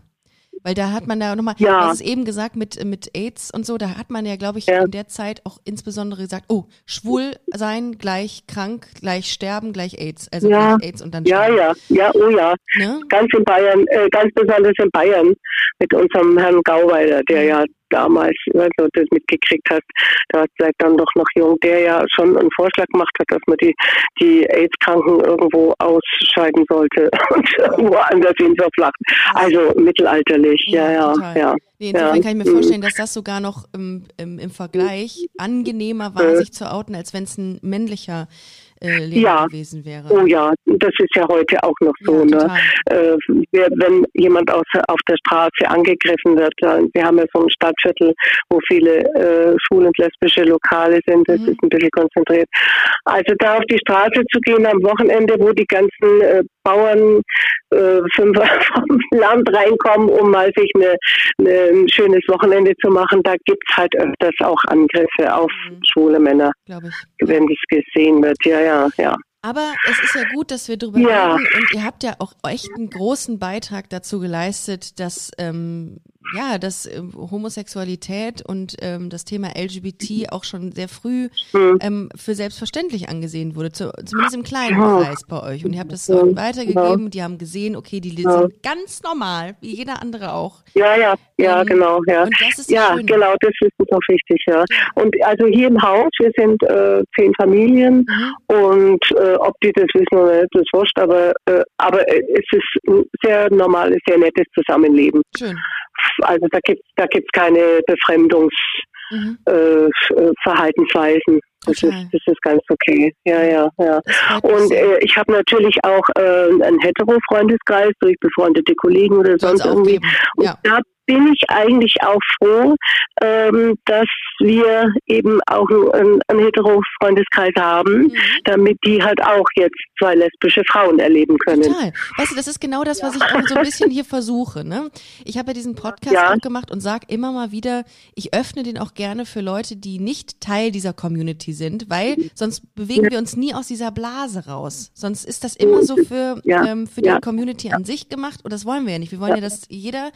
S1: Weil da hat man da nochmal, ja. du hast es eben gesagt mit, mit AIDS und so, da hat man ja, glaube ich, ja. in der Zeit auch insbesondere gesagt, oh, schwul sein gleich krank, gleich sterben, gleich AIDS. Also
S4: ja.
S1: gleich AIDS und dann
S4: Ja,
S1: sterben.
S4: ja, ja, oh ja. Ne? Ganz in Bayern, äh, ganz besonders in Bayern mit unserem Herrn Gauweiler, der mhm. ja damals, wenn du das mitgekriegt hast, da vielleicht dann doch noch jung, der ja schon einen Vorschlag gemacht hat, dass man die, die AIDS-Kranken irgendwo ausscheiden sollte *laughs* und woanders hin verflachten. Also mittelalterlich, ja, ja, ja. ja.
S1: Nee, insofern ja. kann ich mir vorstellen, dass das sogar noch im, im, im Vergleich angenehmer war, sich zu outen, als wenn es ein männlicher äh, Lehrer ja. gewesen wäre.
S4: Oh ja, das ist ja heute auch noch so. Ja, ne? Äh, wenn jemand aus, auf der Straße angegriffen wird, wir haben ja so ein Stadtviertel, wo viele äh, schwul- und lesbische Lokale sind, das mhm. ist ein bisschen konzentriert. Also da auf die Straße zu gehen am Wochenende, wo die ganzen äh, Bauern äh, *laughs* vom Land reinkommen, um mal sich eine, eine, ein schönes Wochenende zu machen, da gibt es halt öfters auch Angriffe auf mhm. schwule Männer, wenn das gesehen wird. Ja, ja, ja.
S1: Aber es ist ja gut, dass wir darüber ja. reden und ihr habt ja auch echt einen großen Beitrag dazu geleistet, dass ähm, ja, dass äh, Homosexualität und ähm, das Thema LGBT auch schon sehr früh hm. ähm, für selbstverständlich angesehen wurde, zu, zumindest im kleinen Kreis bei euch. Und ihr habt das so weitergegeben, die haben gesehen, okay, die sind ganz normal, wie jeder andere auch.
S4: Ja, ja, ja, ähm, genau, ja. Und das ist ja, Schöne. genau, das ist auch wichtig, ja. Und also hier im Haus, wir sind äh, zehn Familien mhm. und äh, ob die das wissen oder nicht, das ist wurscht, aber, äh, aber es ist ein sehr normales, sehr nettes Zusammenleben. Schön. Also da gibt es da gibt's keine Befremdungsverhaltensweisen. Mhm. Äh, das, ist, das ist ganz okay. Ja, ja, ja. Und äh, ich habe natürlich auch äh, einen hetero-Freundeskreis durch befreundete Kollegen oder sonst irgendwie. Ja. Und da bin ich eigentlich auch froh, ähm, dass wir eben auch einen, einen hetero-Freundeskreis haben, mhm. damit die halt auch jetzt zwei lesbische Frauen erleben können.
S1: Total. Weißt du, das ist genau das, was ich auch so ein bisschen hier versuche. Ne? Ich habe ja diesen Podcast ja. gemacht und sage immer mal wieder, ich öffne den auch gerne für Leute, die nicht Teil dieser Community sind, weil sonst bewegen ja. wir uns nie aus dieser Blase raus. Sonst ist das immer so für, ja. ähm, für die Community an sich gemacht und das wollen wir ja nicht. Wir wollen ja, dass jeder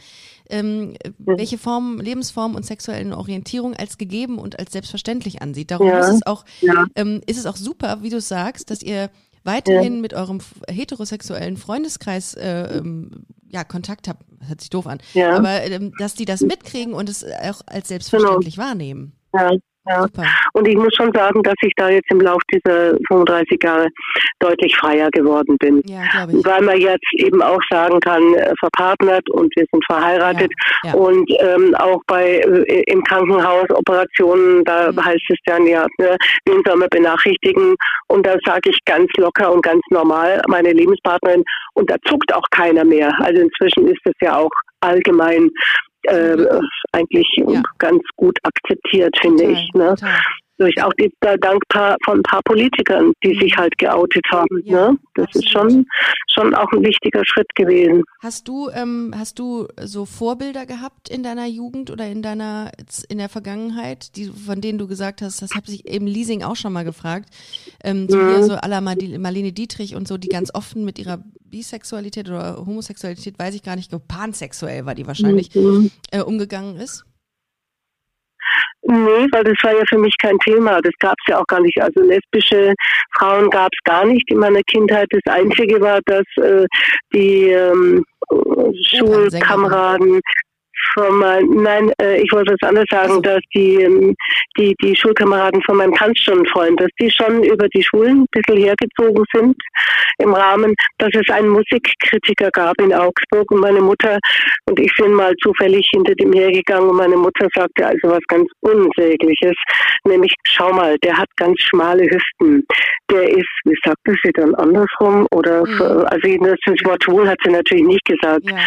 S1: ähm, welche Form, Lebensform und sexuellen Orientierung als gegeben und als selbstverständlich ansieht. Darum ja. ist es auch, ja. ähm, ist es auch super, wie du sagst, dass ihr weiterhin ja. mit eurem heterosexuellen Freundeskreis äh, ähm, ja, Kontakt habt. Hört sich doof an. Aber ähm, dass die das mitkriegen und es auch als selbstverständlich genau. wahrnehmen.
S4: Ja. Ja. Und ich muss schon sagen, dass ich da jetzt im Laufe dieser 35 Jahre deutlich freier geworden bin. Ja, Weil man jetzt eben auch sagen kann, äh, verpartnert und wir sind verheiratet. Ja, ja. Und ähm, auch bei äh, im Krankenhaus Operationen, da mhm. heißt es dann ja, ne, wen soll man benachrichtigen? Und da sage ich ganz locker und ganz normal meine Lebenspartnerin und da zuckt auch keiner mehr. Also inzwischen ist es ja auch allgemein äh, eigentlich ja. ganz gut akzeptiert, finde ich. Ne? Auch die, dank paar, von ein paar Politikern, die mhm. sich halt geoutet haben. Ja, ne? Das absolut. ist schon, schon auch ein wichtiger Schritt gewesen.
S1: Hast du, ähm, hast du so Vorbilder gehabt in deiner Jugend oder in deiner in der Vergangenheit, die, von denen du gesagt hast, das habe ich eben Leasing auch schon mal gefragt, ähm, so, mhm. so à la Marlene Dietrich und so, die ganz offen mit ihrer Bisexualität oder Homosexualität, weiß ich gar nicht, pansexuell war die wahrscheinlich, mhm. äh, umgegangen ist?
S4: Nee, weil das war ja für mich kein Thema. Das gab es ja auch gar nicht. Also lesbische Frauen gab es gar nicht in meiner Kindheit. Das Einzige war, dass äh, die ähm, Schulkameraden von mein, nein, äh, ich wollte was anderes sagen, also. dass die, ähm, die, die Schulkameraden von meinem Tanzstundenfreund, dass die schon über die Schulen ein bisschen hergezogen sind im Rahmen, dass es einen Musikkritiker gab in Augsburg und meine Mutter und ich sind mal zufällig hinter dem hergegangen und meine Mutter sagte also was ganz Unsägliches, nämlich schau mal, der hat ganz schmale Hüften. Der ist, wie sagt sie dann andersrum oder mhm. also das Wort wohl hat sie natürlich nicht gesagt. Ja.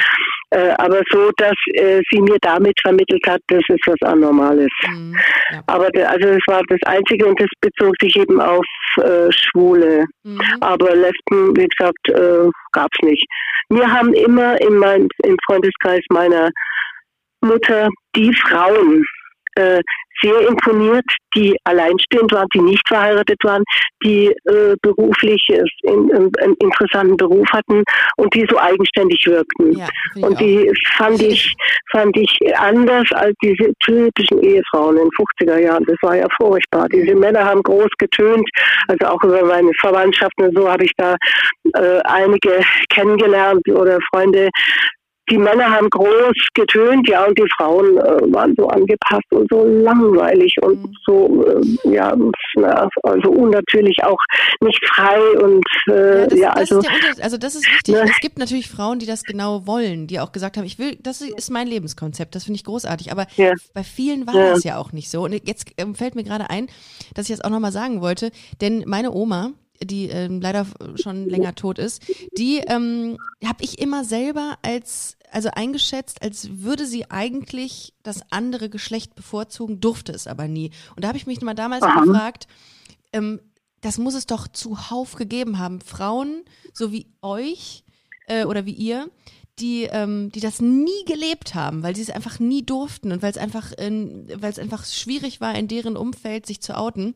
S4: Äh, aber so, dass äh, sie mir damit vermittelt hat, das ist was Anormales. Mhm, ja. Aber also es war das Einzige und das bezog sich eben auf äh, Schwule. Mhm. Aber Lesben, wie gesagt, äh, gab es nicht. Wir haben immer in mein, im Freundeskreis meiner Mutter die Frauen äh, sehr imponiert, die alleinstehend waren, die nicht verheiratet waren, die äh, beruflich in, in, einen interessanten Beruf hatten und die so eigenständig wirkten. Ja, und die fand ich, fand ich anders als diese typischen Ehefrauen in den 50er Jahren. Das war ja furchtbar. Diese Männer haben groß getönt, also auch über meine Verwandtschaften und so habe ich da äh, einige kennengelernt oder Freunde, die Männer haben groß getönt, ja, und die Frauen äh, waren so angepasst und so langweilig und mhm. so, äh, ja, also unnatürlich auch nicht frei und äh, ja, das, ja
S1: also. Das also das ist wichtig. Ne? Es gibt natürlich Frauen, die das genau wollen, die auch gesagt haben, ich will, das ist mein Lebenskonzept, das finde ich großartig. Aber ja. bei vielen war ja. das ja auch nicht so. Und jetzt ähm, fällt mir gerade ein, dass ich das auch nochmal sagen wollte, denn meine Oma, die ähm, leider schon länger tot ist, die ähm, habe ich immer selber als also eingeschätzt, als würde sie eigentlich das andere Geschlecht bevorzugen, durfte es aber nie. Und da habe ich mich mal damals Aha. gefragt, ähm, das muss es doch zuhauf gegeben haben. Frauen, so wie euch äh, oder wie ihr, die, ähm, die das nie gelebt haben, weil sie es einfach nie durften und weil es einfach, weil es einfach schwierig war, in deren Umfeld sich zu outen.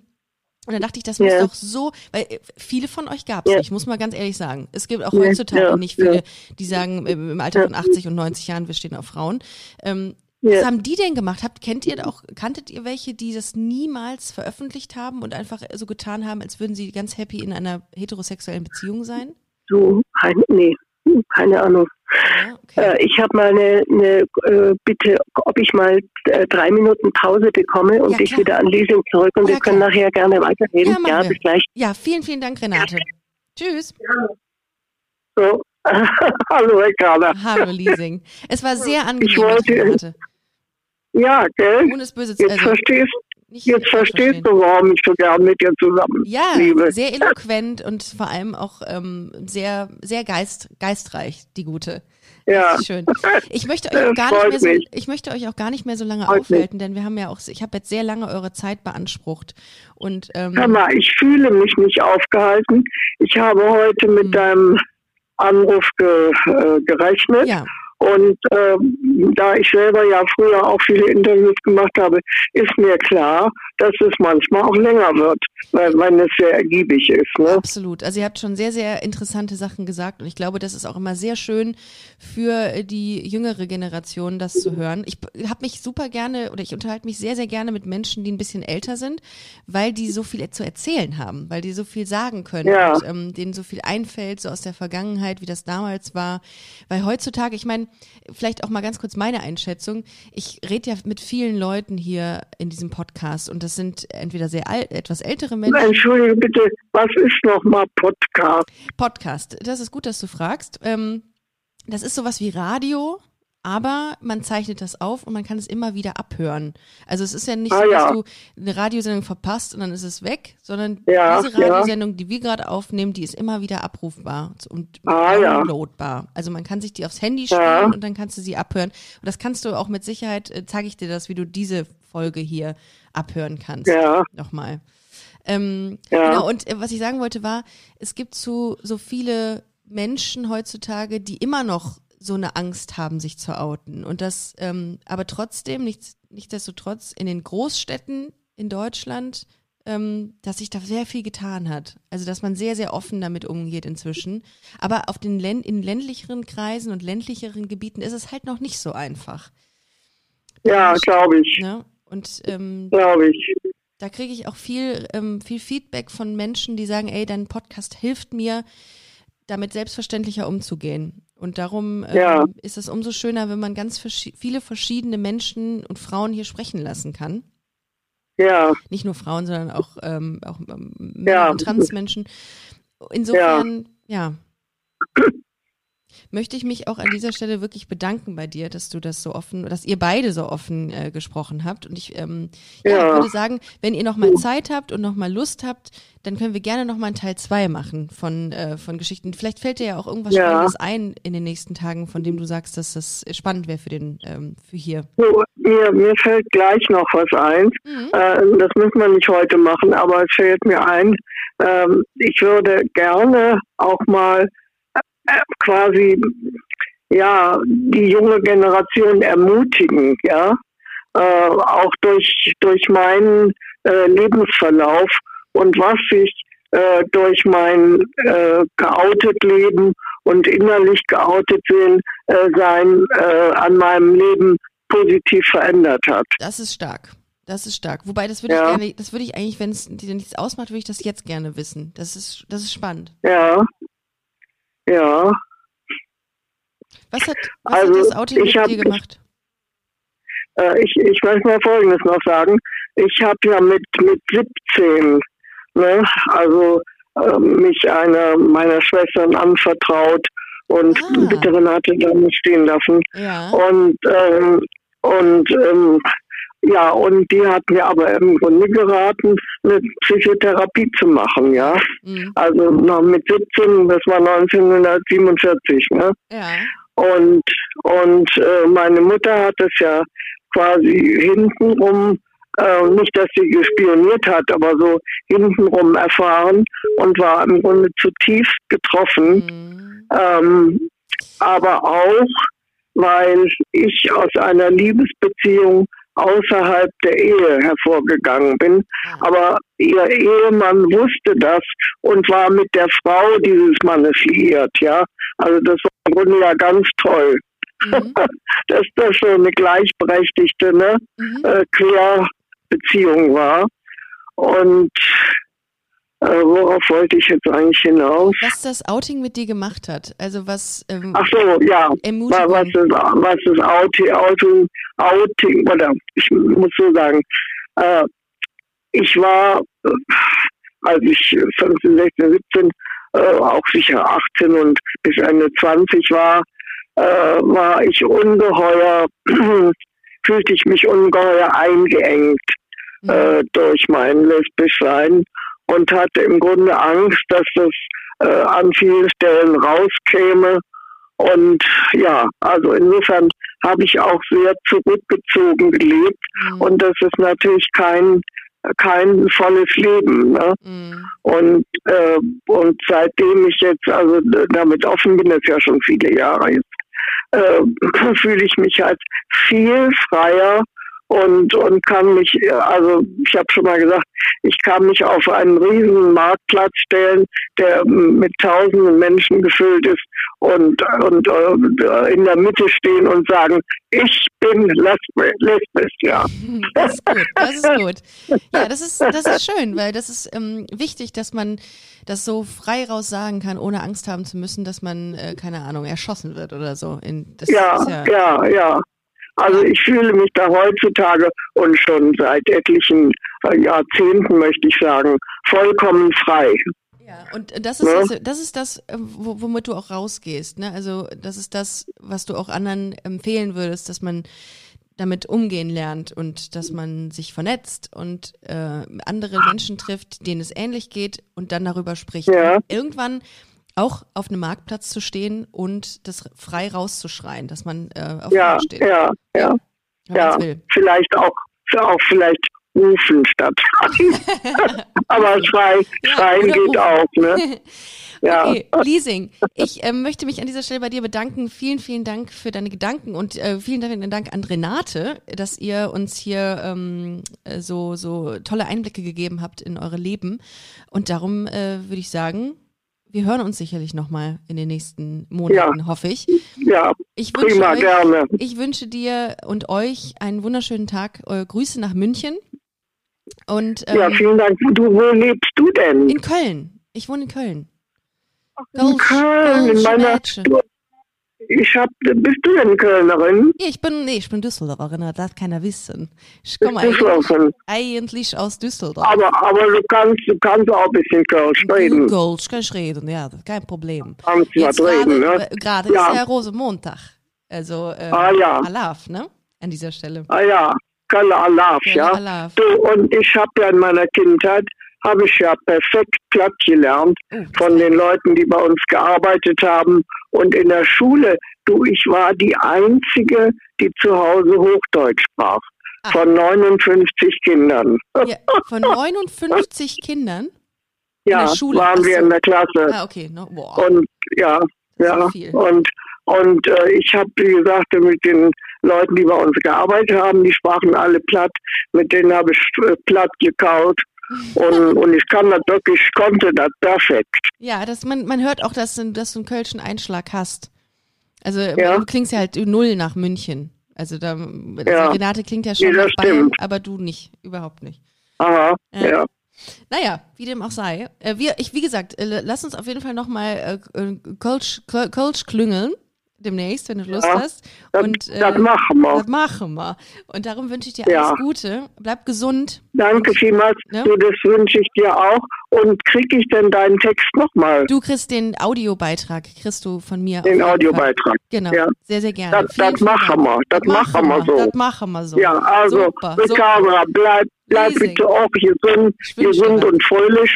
S1: Und dann dachte ich, das muss doch so, weil äh, viele von euch gab es yeah. nicht, muss man ganz ehrlich sagen. Es gibt auch heutzutage yeah. nicht viele, die sagen, im Alter von 80 und 90 Jahren, wir stehen auf Frauen. Ähm, was haben die denn gemacht? Habt, kennt ihr auch, kanntet ihr welche, die das niemals veröffentlicht haben und einfach so getan haben, als würden sie ganz happy in einer heterosexuellen Beziehung sein?
S4: So, nee, keine Ahnung. Ja, okay. Äh, ich habe mal eine, eine äh, Bitte, ob ich mal äh, drei Minuten Pause bekomme und ja, ich wieder an Leasing zurück und ja, wir können klar. nachher gerne weiterreden.
S1: Ja, bis gleich. Ja, vielen, vielen Dank, Renate. Tschüss.
S4: So. *laughs* Hallo, Ricarda.
S1: Hallo, Leasing. Es war sehr angenehm, ich wollte, Renate.
S4: Ja, gell?
S1: Ohne es böse
S4: zu Jetzt also, verstehst Jetzt verstehst du, warum ich so gern mit dir zusammen
S1: Ja,
S4: liebe.
S1: sehr eloquent und vor allem auch ähm, sehr, sehr geist, geistreich, die gute.
S4: Ja.
S1: Schön. Ich möchte euch *laughs* auch gar nicht mehr so, ich möchte euch auch gar nicht mehr so lange Freut aufhalten, mich. denn wir haben ja auch, ich habe jetzt sehr lange eure Zeit beansprucht. Und, ähm,
S4: Hör mal, ich fühle mich nicht aufgehalten. Ich habe heute mit hm. deinem Anruf ge, äh, gerechnet. Ja. Und äh, da ich selber ja früher auch viele Interviews gemacht habe, ist mir klar, dass es manchmal auch länger wird, weil, wenn es sehr ergiebig ist. Ne?
S1: Absolut. Also ihr habt schon sehr, sehr interessante Sachen gesagt und ich glaube, das ist auch immer sehr schön für die jüngere Generation, das zu hören. Ich habe mich super gerne oder ich unterhalte mich sehr, sehr gerne mit Menschen, die ein bisschen älter sind, weil die so viel zu erzählen haben, weil die so viel sagen können ja. und ähm, denen so viel einfällt, so aus der Vergangenheit, wie das damals war. Weil heutzutage, ich meine, vielleicht auch mal ganz kurz meine Einschätzung. Ich rede ja mit vielen Leuten hier in diesem Podcast und das sind entweder sehr alt, etwas ältere Menschen.
S4: Entschuldige bitte, was ist nochmal Podcast?
S1: Podcast, das ist gut, dass du fragst. Ähm, das ist sowas wie Radio, aber man zeichnet das auf und man kann es immer wieder abhören. Also es ist ja nicht ah, so, dass ja. du eine Radiosendung verpasst und dann ist es weg, sondern ja, diese Radiosendung, ja. die wir gerade aufnehmen, die ist immer wieder abrufbar und ah, downloadbar. Also man kann sich die aufs Handy spielen und dann kannst du sie abhören. Und das kannst du auch mit Sicherheit, äh, zeige ich dir das, wie du diese Folge hier abhören kannst. Ja. Nochmal. Ähm, ja. Genau, und äh, was ich sagen wollte war, es gibt so, so viele Menschen heutzutage, die immer noch so eine Angst haben, sich zu outen. Und das, ähm, aber trotzdem, nichts, nichtsdestotrotz, in den Großstädten in Deutschland, ähm, dass sich da sehr viel getan hat. Also, dass man sehr, sehr offen damit umgeht inzwischen. Aber auf den Län in ländlicheren Kreisen und ländlicheren Gebieten ist es halt noch nicht so einfach.
S4: Ja, glaube ich.
S1: Ne? Und ähm,
S4: glaube ich.
S1: Da kriege ich auch viel, ähm, viel Feedback von Menschen, die sagen, ey, dein Podcast hilft mir, damit selbstverständlicher umzugehen. Und darum ähm,
S2: Ja.
S1: ist es umso schöner, wenn man ganz verschi viele verschiedene Menschen und Frauen hier sprechen lassen kann.
S2: Ja,
S1: Nicht nur Frauen, sondern auch, ähm, auch ähm, Männer
S2: Ja.
S1: und Transmenschen. Insofern, ja. *clears throat* Möchte ich mich auch an dieser Stelle wirklich bedanken bei dir, dass du das so offen, dass ihr beide so offen äh, gesprochen habt. Und ich ähm, ja.
S2: Ja.
S1: würde sagen, wenn ihr noch mal Zeit habt und noch mal Lust habt, dann können wir gerne noch mal einen Teil zwei machen von, äh, von Geschichten. Vielleicht fällt dir ja auch irgendwas
S2: Ja.
S1: Spannendes ein in den nächsten Tagen, von dem du sagst, dass das spannend wäre für den, ähm, für hier.
S2: so, mir, mir fällt gleich noch was ein.
S1: Mhm.
S2: Äh, das müssen wir nicht heute machen, aber es fällt mir ein, ähm, ich würde gerne auch mal quasi ja die junge Generation ermutigen, ja, äh, auch durch durch meinen äh, Lebensverlauf und was sich äh, durch mein äh, geoutet Leben und innerlich geoutet sein, äh, sein äh, an meinem Leben positiv verändert hat.
S1: Das ist stark. Das ist stark. Wobei, das würde
S2: Ja.
S1: ich gerne, das würde ich eigentlich, wenn es dir nichts ausmacht, würde ich das jetzt gerne wissen. Das ist, das ist spannend.
S2: Ja. Ja.
S1: Was hat, was
S2: Also,
S1: hat das Outing
S2: ich
S1: mit
S2: hab-
S1: dir gemacht?
S2: Äh, ich, ich möchte mal Folgendes noch sagen. Ich habe ja mit, mit 17, ne, also äh, mich einer meiner Schwestern anvertraut und
S1: Ah.
S2: bitte Renate da nicht stehen lassen.
S1: Ja.
S2: Und, ähm, und ähm, ja, und die hat mir aber im Grunde geraten, eine Psychotherapie zu machen, ja.
S1: Mhm.
S2: Also noch mit 17, das war 1947, ne?
S1: Ja.
S2: Und, und äh, meine Mutter hat es ja quasi hintenrum, äh, nicht, dass sie gespioniert hat, aber so hintenrum erfahren und war im Grunde zutiefst getroffen.
S1: Mhm.
S2: Ähm, aber auch, weil ich aus einer Liebesbeziehung außerhalb der Ehe hervorgegangen bin.
S1: Ah.
S2: Aber ihr Ehemann wusste das und war mit der Frau dieses Mannes liiert, ja. Also das war im Grunde ja ganz toll,
S1: Mhm. *laughs*
S2: dass das so eine gleichberechtigte ne,
S1: Mhm.
S2: äh, Querbeziehung war. Und worauf wollte ich jetzt eigentlich hinaus?
S1: Was das Outing mit dir gemacht hat. Also was ähm,
S2: Ach so, ja.
S1: Ermutigung.
S2: was ist, was ist Outing, Outing, Outing, oder ich muss so sagen, äh, ich war, äh, als ich 15, 16, 17, äh, auch sicher 18 und bis Ende 20 war, äh, war ich ungeheuer, *clears throat* fühlte ich mich ungeheuer eingeengt
S1: Mhm.
S2: äh, durch mein Lesbischsein und hatte im Grunde Angst, dass das äh, an vielen Stellen rauskäme. Und ja, also insofern habe ich auch sehr zurückgezogen gelebt
S1: Mhm.
S2: und das ist natürlich kein kein volles Leben. Ne?
S1: Mhm.
S2: Und, äh, und seitdem ich jetzt also damit offen bin, das ist ja schon viele Jahre jetzt, äh, *clears throat* fühle ich mich halt viel freier und, und kann mich, also ich habe schon mal gesagt, ich kann mich auf einen riesen Marktplatz stellen, der mit tausenden Menschen gefüllt ist und, und äh, in der Mitte stehen und sagen, ich bin lesbisch, ja. *laughs*
S1: Das ist gut, das ist gut. Ja, das ist, das ist schön, weil das ist ähm, wichtig, dass man das so frei raus sagen kann, ohne Angst haben zu müssen, dass man, äh, keine Ahnung, erschossen wird oder so. In, das
S2: Ja,
S1: ja,
S2: ja, ja. Also ich fühle mich da heutzutage und schon seit etlichen äh, Jahrzehnten, möchte ich sagen, vollkommen frei.
S1: Ja, und das ist,
S2: Ne?
S1: das, das ist das, äh, wo- womit du auch rausgehst. Ne? Also das ist das, was du auch anderen empfehlen würdest, dass man damit umgehen lernt und dass man sich vernetzt und äh, andere Menschen trifft, denen es ähnlich geht und dann darüber spricht.
S2: Ja.
S1: Irgendwann auch auf einem Marktplatz zu stehen und das frei rauszuschreien, dass man äh, auf
S2: Ja,
S1: steht.
S2: ja, ja,
S1: wenn
S2: ja. Vielleicht auch, auch vielleicht rufen statt schreien. *laughs* Aber schrei,
S1: Ja,
S2: schreien
S1: oder
S2: geht auch, ne? *laughs* Ja.
S1: Okay, Leasing. Ich ähm, möchte mich an dieser Stelle bei dir bedanken. Vielen, vielen Dank für deine Gedanken und äh, vielen Dank, Dank an Renate, dass ihr uns hier ähm, äh, so, so tolle Einblicke gegeben habt in eure Leben. Und darum äh, würde ich sagen, wir hören uns sicherlich nochmal in den nächsten Monaten, hoffe ich.
S2: Ja,
S1: Ich wünsche,
S2: prima,
S1: euch,
S2: gerne.
S1: ich wünsche dir und euch einen wunderschönen Tag. Äh, Grüße nach München. Und ähm,
S2: Ja, vielen Dank. Du, wo lebst du denn?
S1: in Köln. Ich wohne in Köln.
S2: In Köln, in
S1: Kölsche
S2: meiner,
S1: Mädchen.
S2: Ich hab, bist du denn Kölnerin?
S1: Ich bin, nee, ich bin Düsseldorferin, das darf keiner wissen. Ich komme eigentlich, eigentlich aus Düsseldorf.
S2: Aber, aber du kannst, du kannst auch ein bisschen Kölsch reden.
S1: Kölsch kann ich reden, ja, kein Problem.
S2: Kannst du
S1: Jetzt
S2: reden, ne?
S1: gerade
S2: Ja.
S1: ist ja Rosenmontag. Also, ähm,
S2: Ah, ja.
S1: Alaf, ne? An dieser Stelle.
S2: Ah ja, Kalle Alaf,
S1: Kalle
S2: ja.
S1: Alaf.
S2: Du, und ich habe ja in meiner Kindheit, habe ich ja perfekt platt gelernt
S1: das
S2: von den Leuten, die bei uns gearbeitet haben. Und in der Schule, du, ich war die Einzige, die zu Hause Hochdeutsch sprach.
S1: Ah.
S2: Von 59 Kindern.
S1: Ja, von 59 *laughs* Kindern?
S2: Ja,
S1: der Schule,
S2: waren
S1: ach
S2: wir in der Klasse.
S1: Ah, okay. No, boah.
S2: Und ja, ja. Und, und äh, ich habe, wie gesagt, mit den Leuten, die bei uns gearbeitet haben, die sprachen alle platt. Mit denen habe ich äh, platt gekaut. Und, und ich kann das wirklich, ich konnte das perfekt.
S1: Ja, das, man, man hört auch, dass, du- dass du einen kölschen Einschlag hast. Also
S2: Ja.
S1: du klingst ja halt null nach München. Also da also
S2: Ja.
S1: Renate klingt ja schon
S2: Nee,
S1: nach Bayern, aber du nicht, überhaupt nicht.
S2: Aha,
S1: Ja.
S2: ja.
S1: Naja, wie dem auch sei. Äh, wir, ich, wie gesagt, äh, lass uns auf jeden Fall nochmal äh, äh, Kölsch, Köl- Kölsch klüngeln demnächst, wenn du Lust
S2: Ja,
S1: hast.
S2: Das,
S1: Und, äh,
S2: das machen wir.
S1: Das machen wir. Und darum wünsche ich dir
S2: Ja.
S1: alles Gute. Bleib gesund.
S2: Danke vielmals.
S1: Ne?
S2: Du, das wünsche ich dir auch. Und krieg ich denn deinen Text nochmal?
S1: Du kriegst den Audiobeitrag, kriegst du von mir.
S2: Den. Audiobeitrag.
S1: Genau,
S2: Ja.
S1: sehr, sehr gerne.
S2: Das, das machen wir. Das machen wir so.
S1: Das machen wir so.
S2: Ja, also. Ricarda, bleib, bleib
S1: Riesig.
S2: bitte auch gesund, gesund und fröhlich.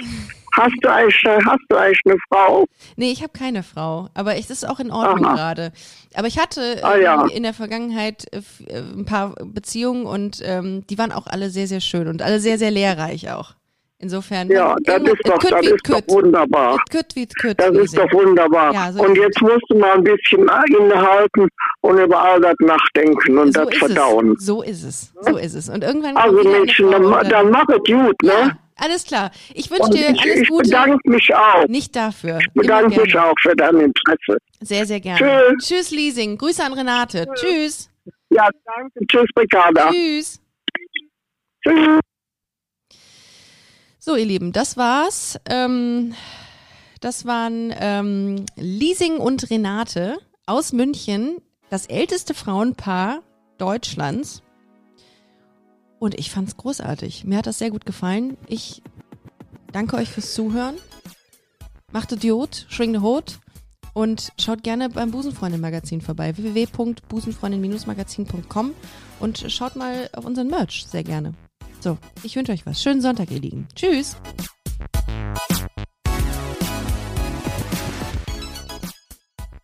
S2: Hast du eigentlich, hast du eigentlich eine Frau?
S1: Nee, ich habe keine Frau, aber es ist auch in Ordnung
S2: Aha.
S1: gerade. Aber ich hatte
S2: Ah, ja.
S1: in der Vergangenheit äh, äh, ein paar Beziehungen und ähm, die waren auch alle sehr, sehr schön und alle sehr, sehr lehrreich auch. Insofern.
S2: Ja,
S1: man-
S2: das ist doch, das ist doch wunderbar. Das ist doch wunderbar. Und jetzt musst du mal ein bisschen innehalten und über all das nachdenken und
S1: so
S2: das verdauen.
S1: Es. So ist es. So ist es. Und irgendwann
S2: Also Mädchen,
S1: Frau
S2: dann, dann mach es gut, ne?
S1: Ja, alles klar. Ich wünsche dir
S2: ich,
S1: alles
S2: ich
S1: Gute.
S2: bedanke mich auch.
S1: Nicht dafür.
S2: Ich bedanke mich auch für dein Interesse.
S1: Sehr, sehr gerne.
S2: Tschüss.
S1: Tschüss, Leasing. Grüße an Renate. Tschüss.
S2: Ja, danke. Tschüss, Ricarda.
S1: Tschüss.
S2: Tschüss.
S1: So, ihr Lieben, das war's. Ähm, das waren ähm, Leasing und Renate aus München, das älteste Frauenpaar Deutschlands. Und ich fand's großartig. Mir hat das sehr gut gefallen. Ich danke euch fürs Zuhören. Macht Idiot, schwing de Hut und schaut gerne beim Busenfreundin-Magazin vorbei. www.busenfreundin-magazin.com und schaut mal auf unseren Merch sehr gerne. So, ich wünsche euch was. Schönen Sonntag, ihr Lieben. Tschüss.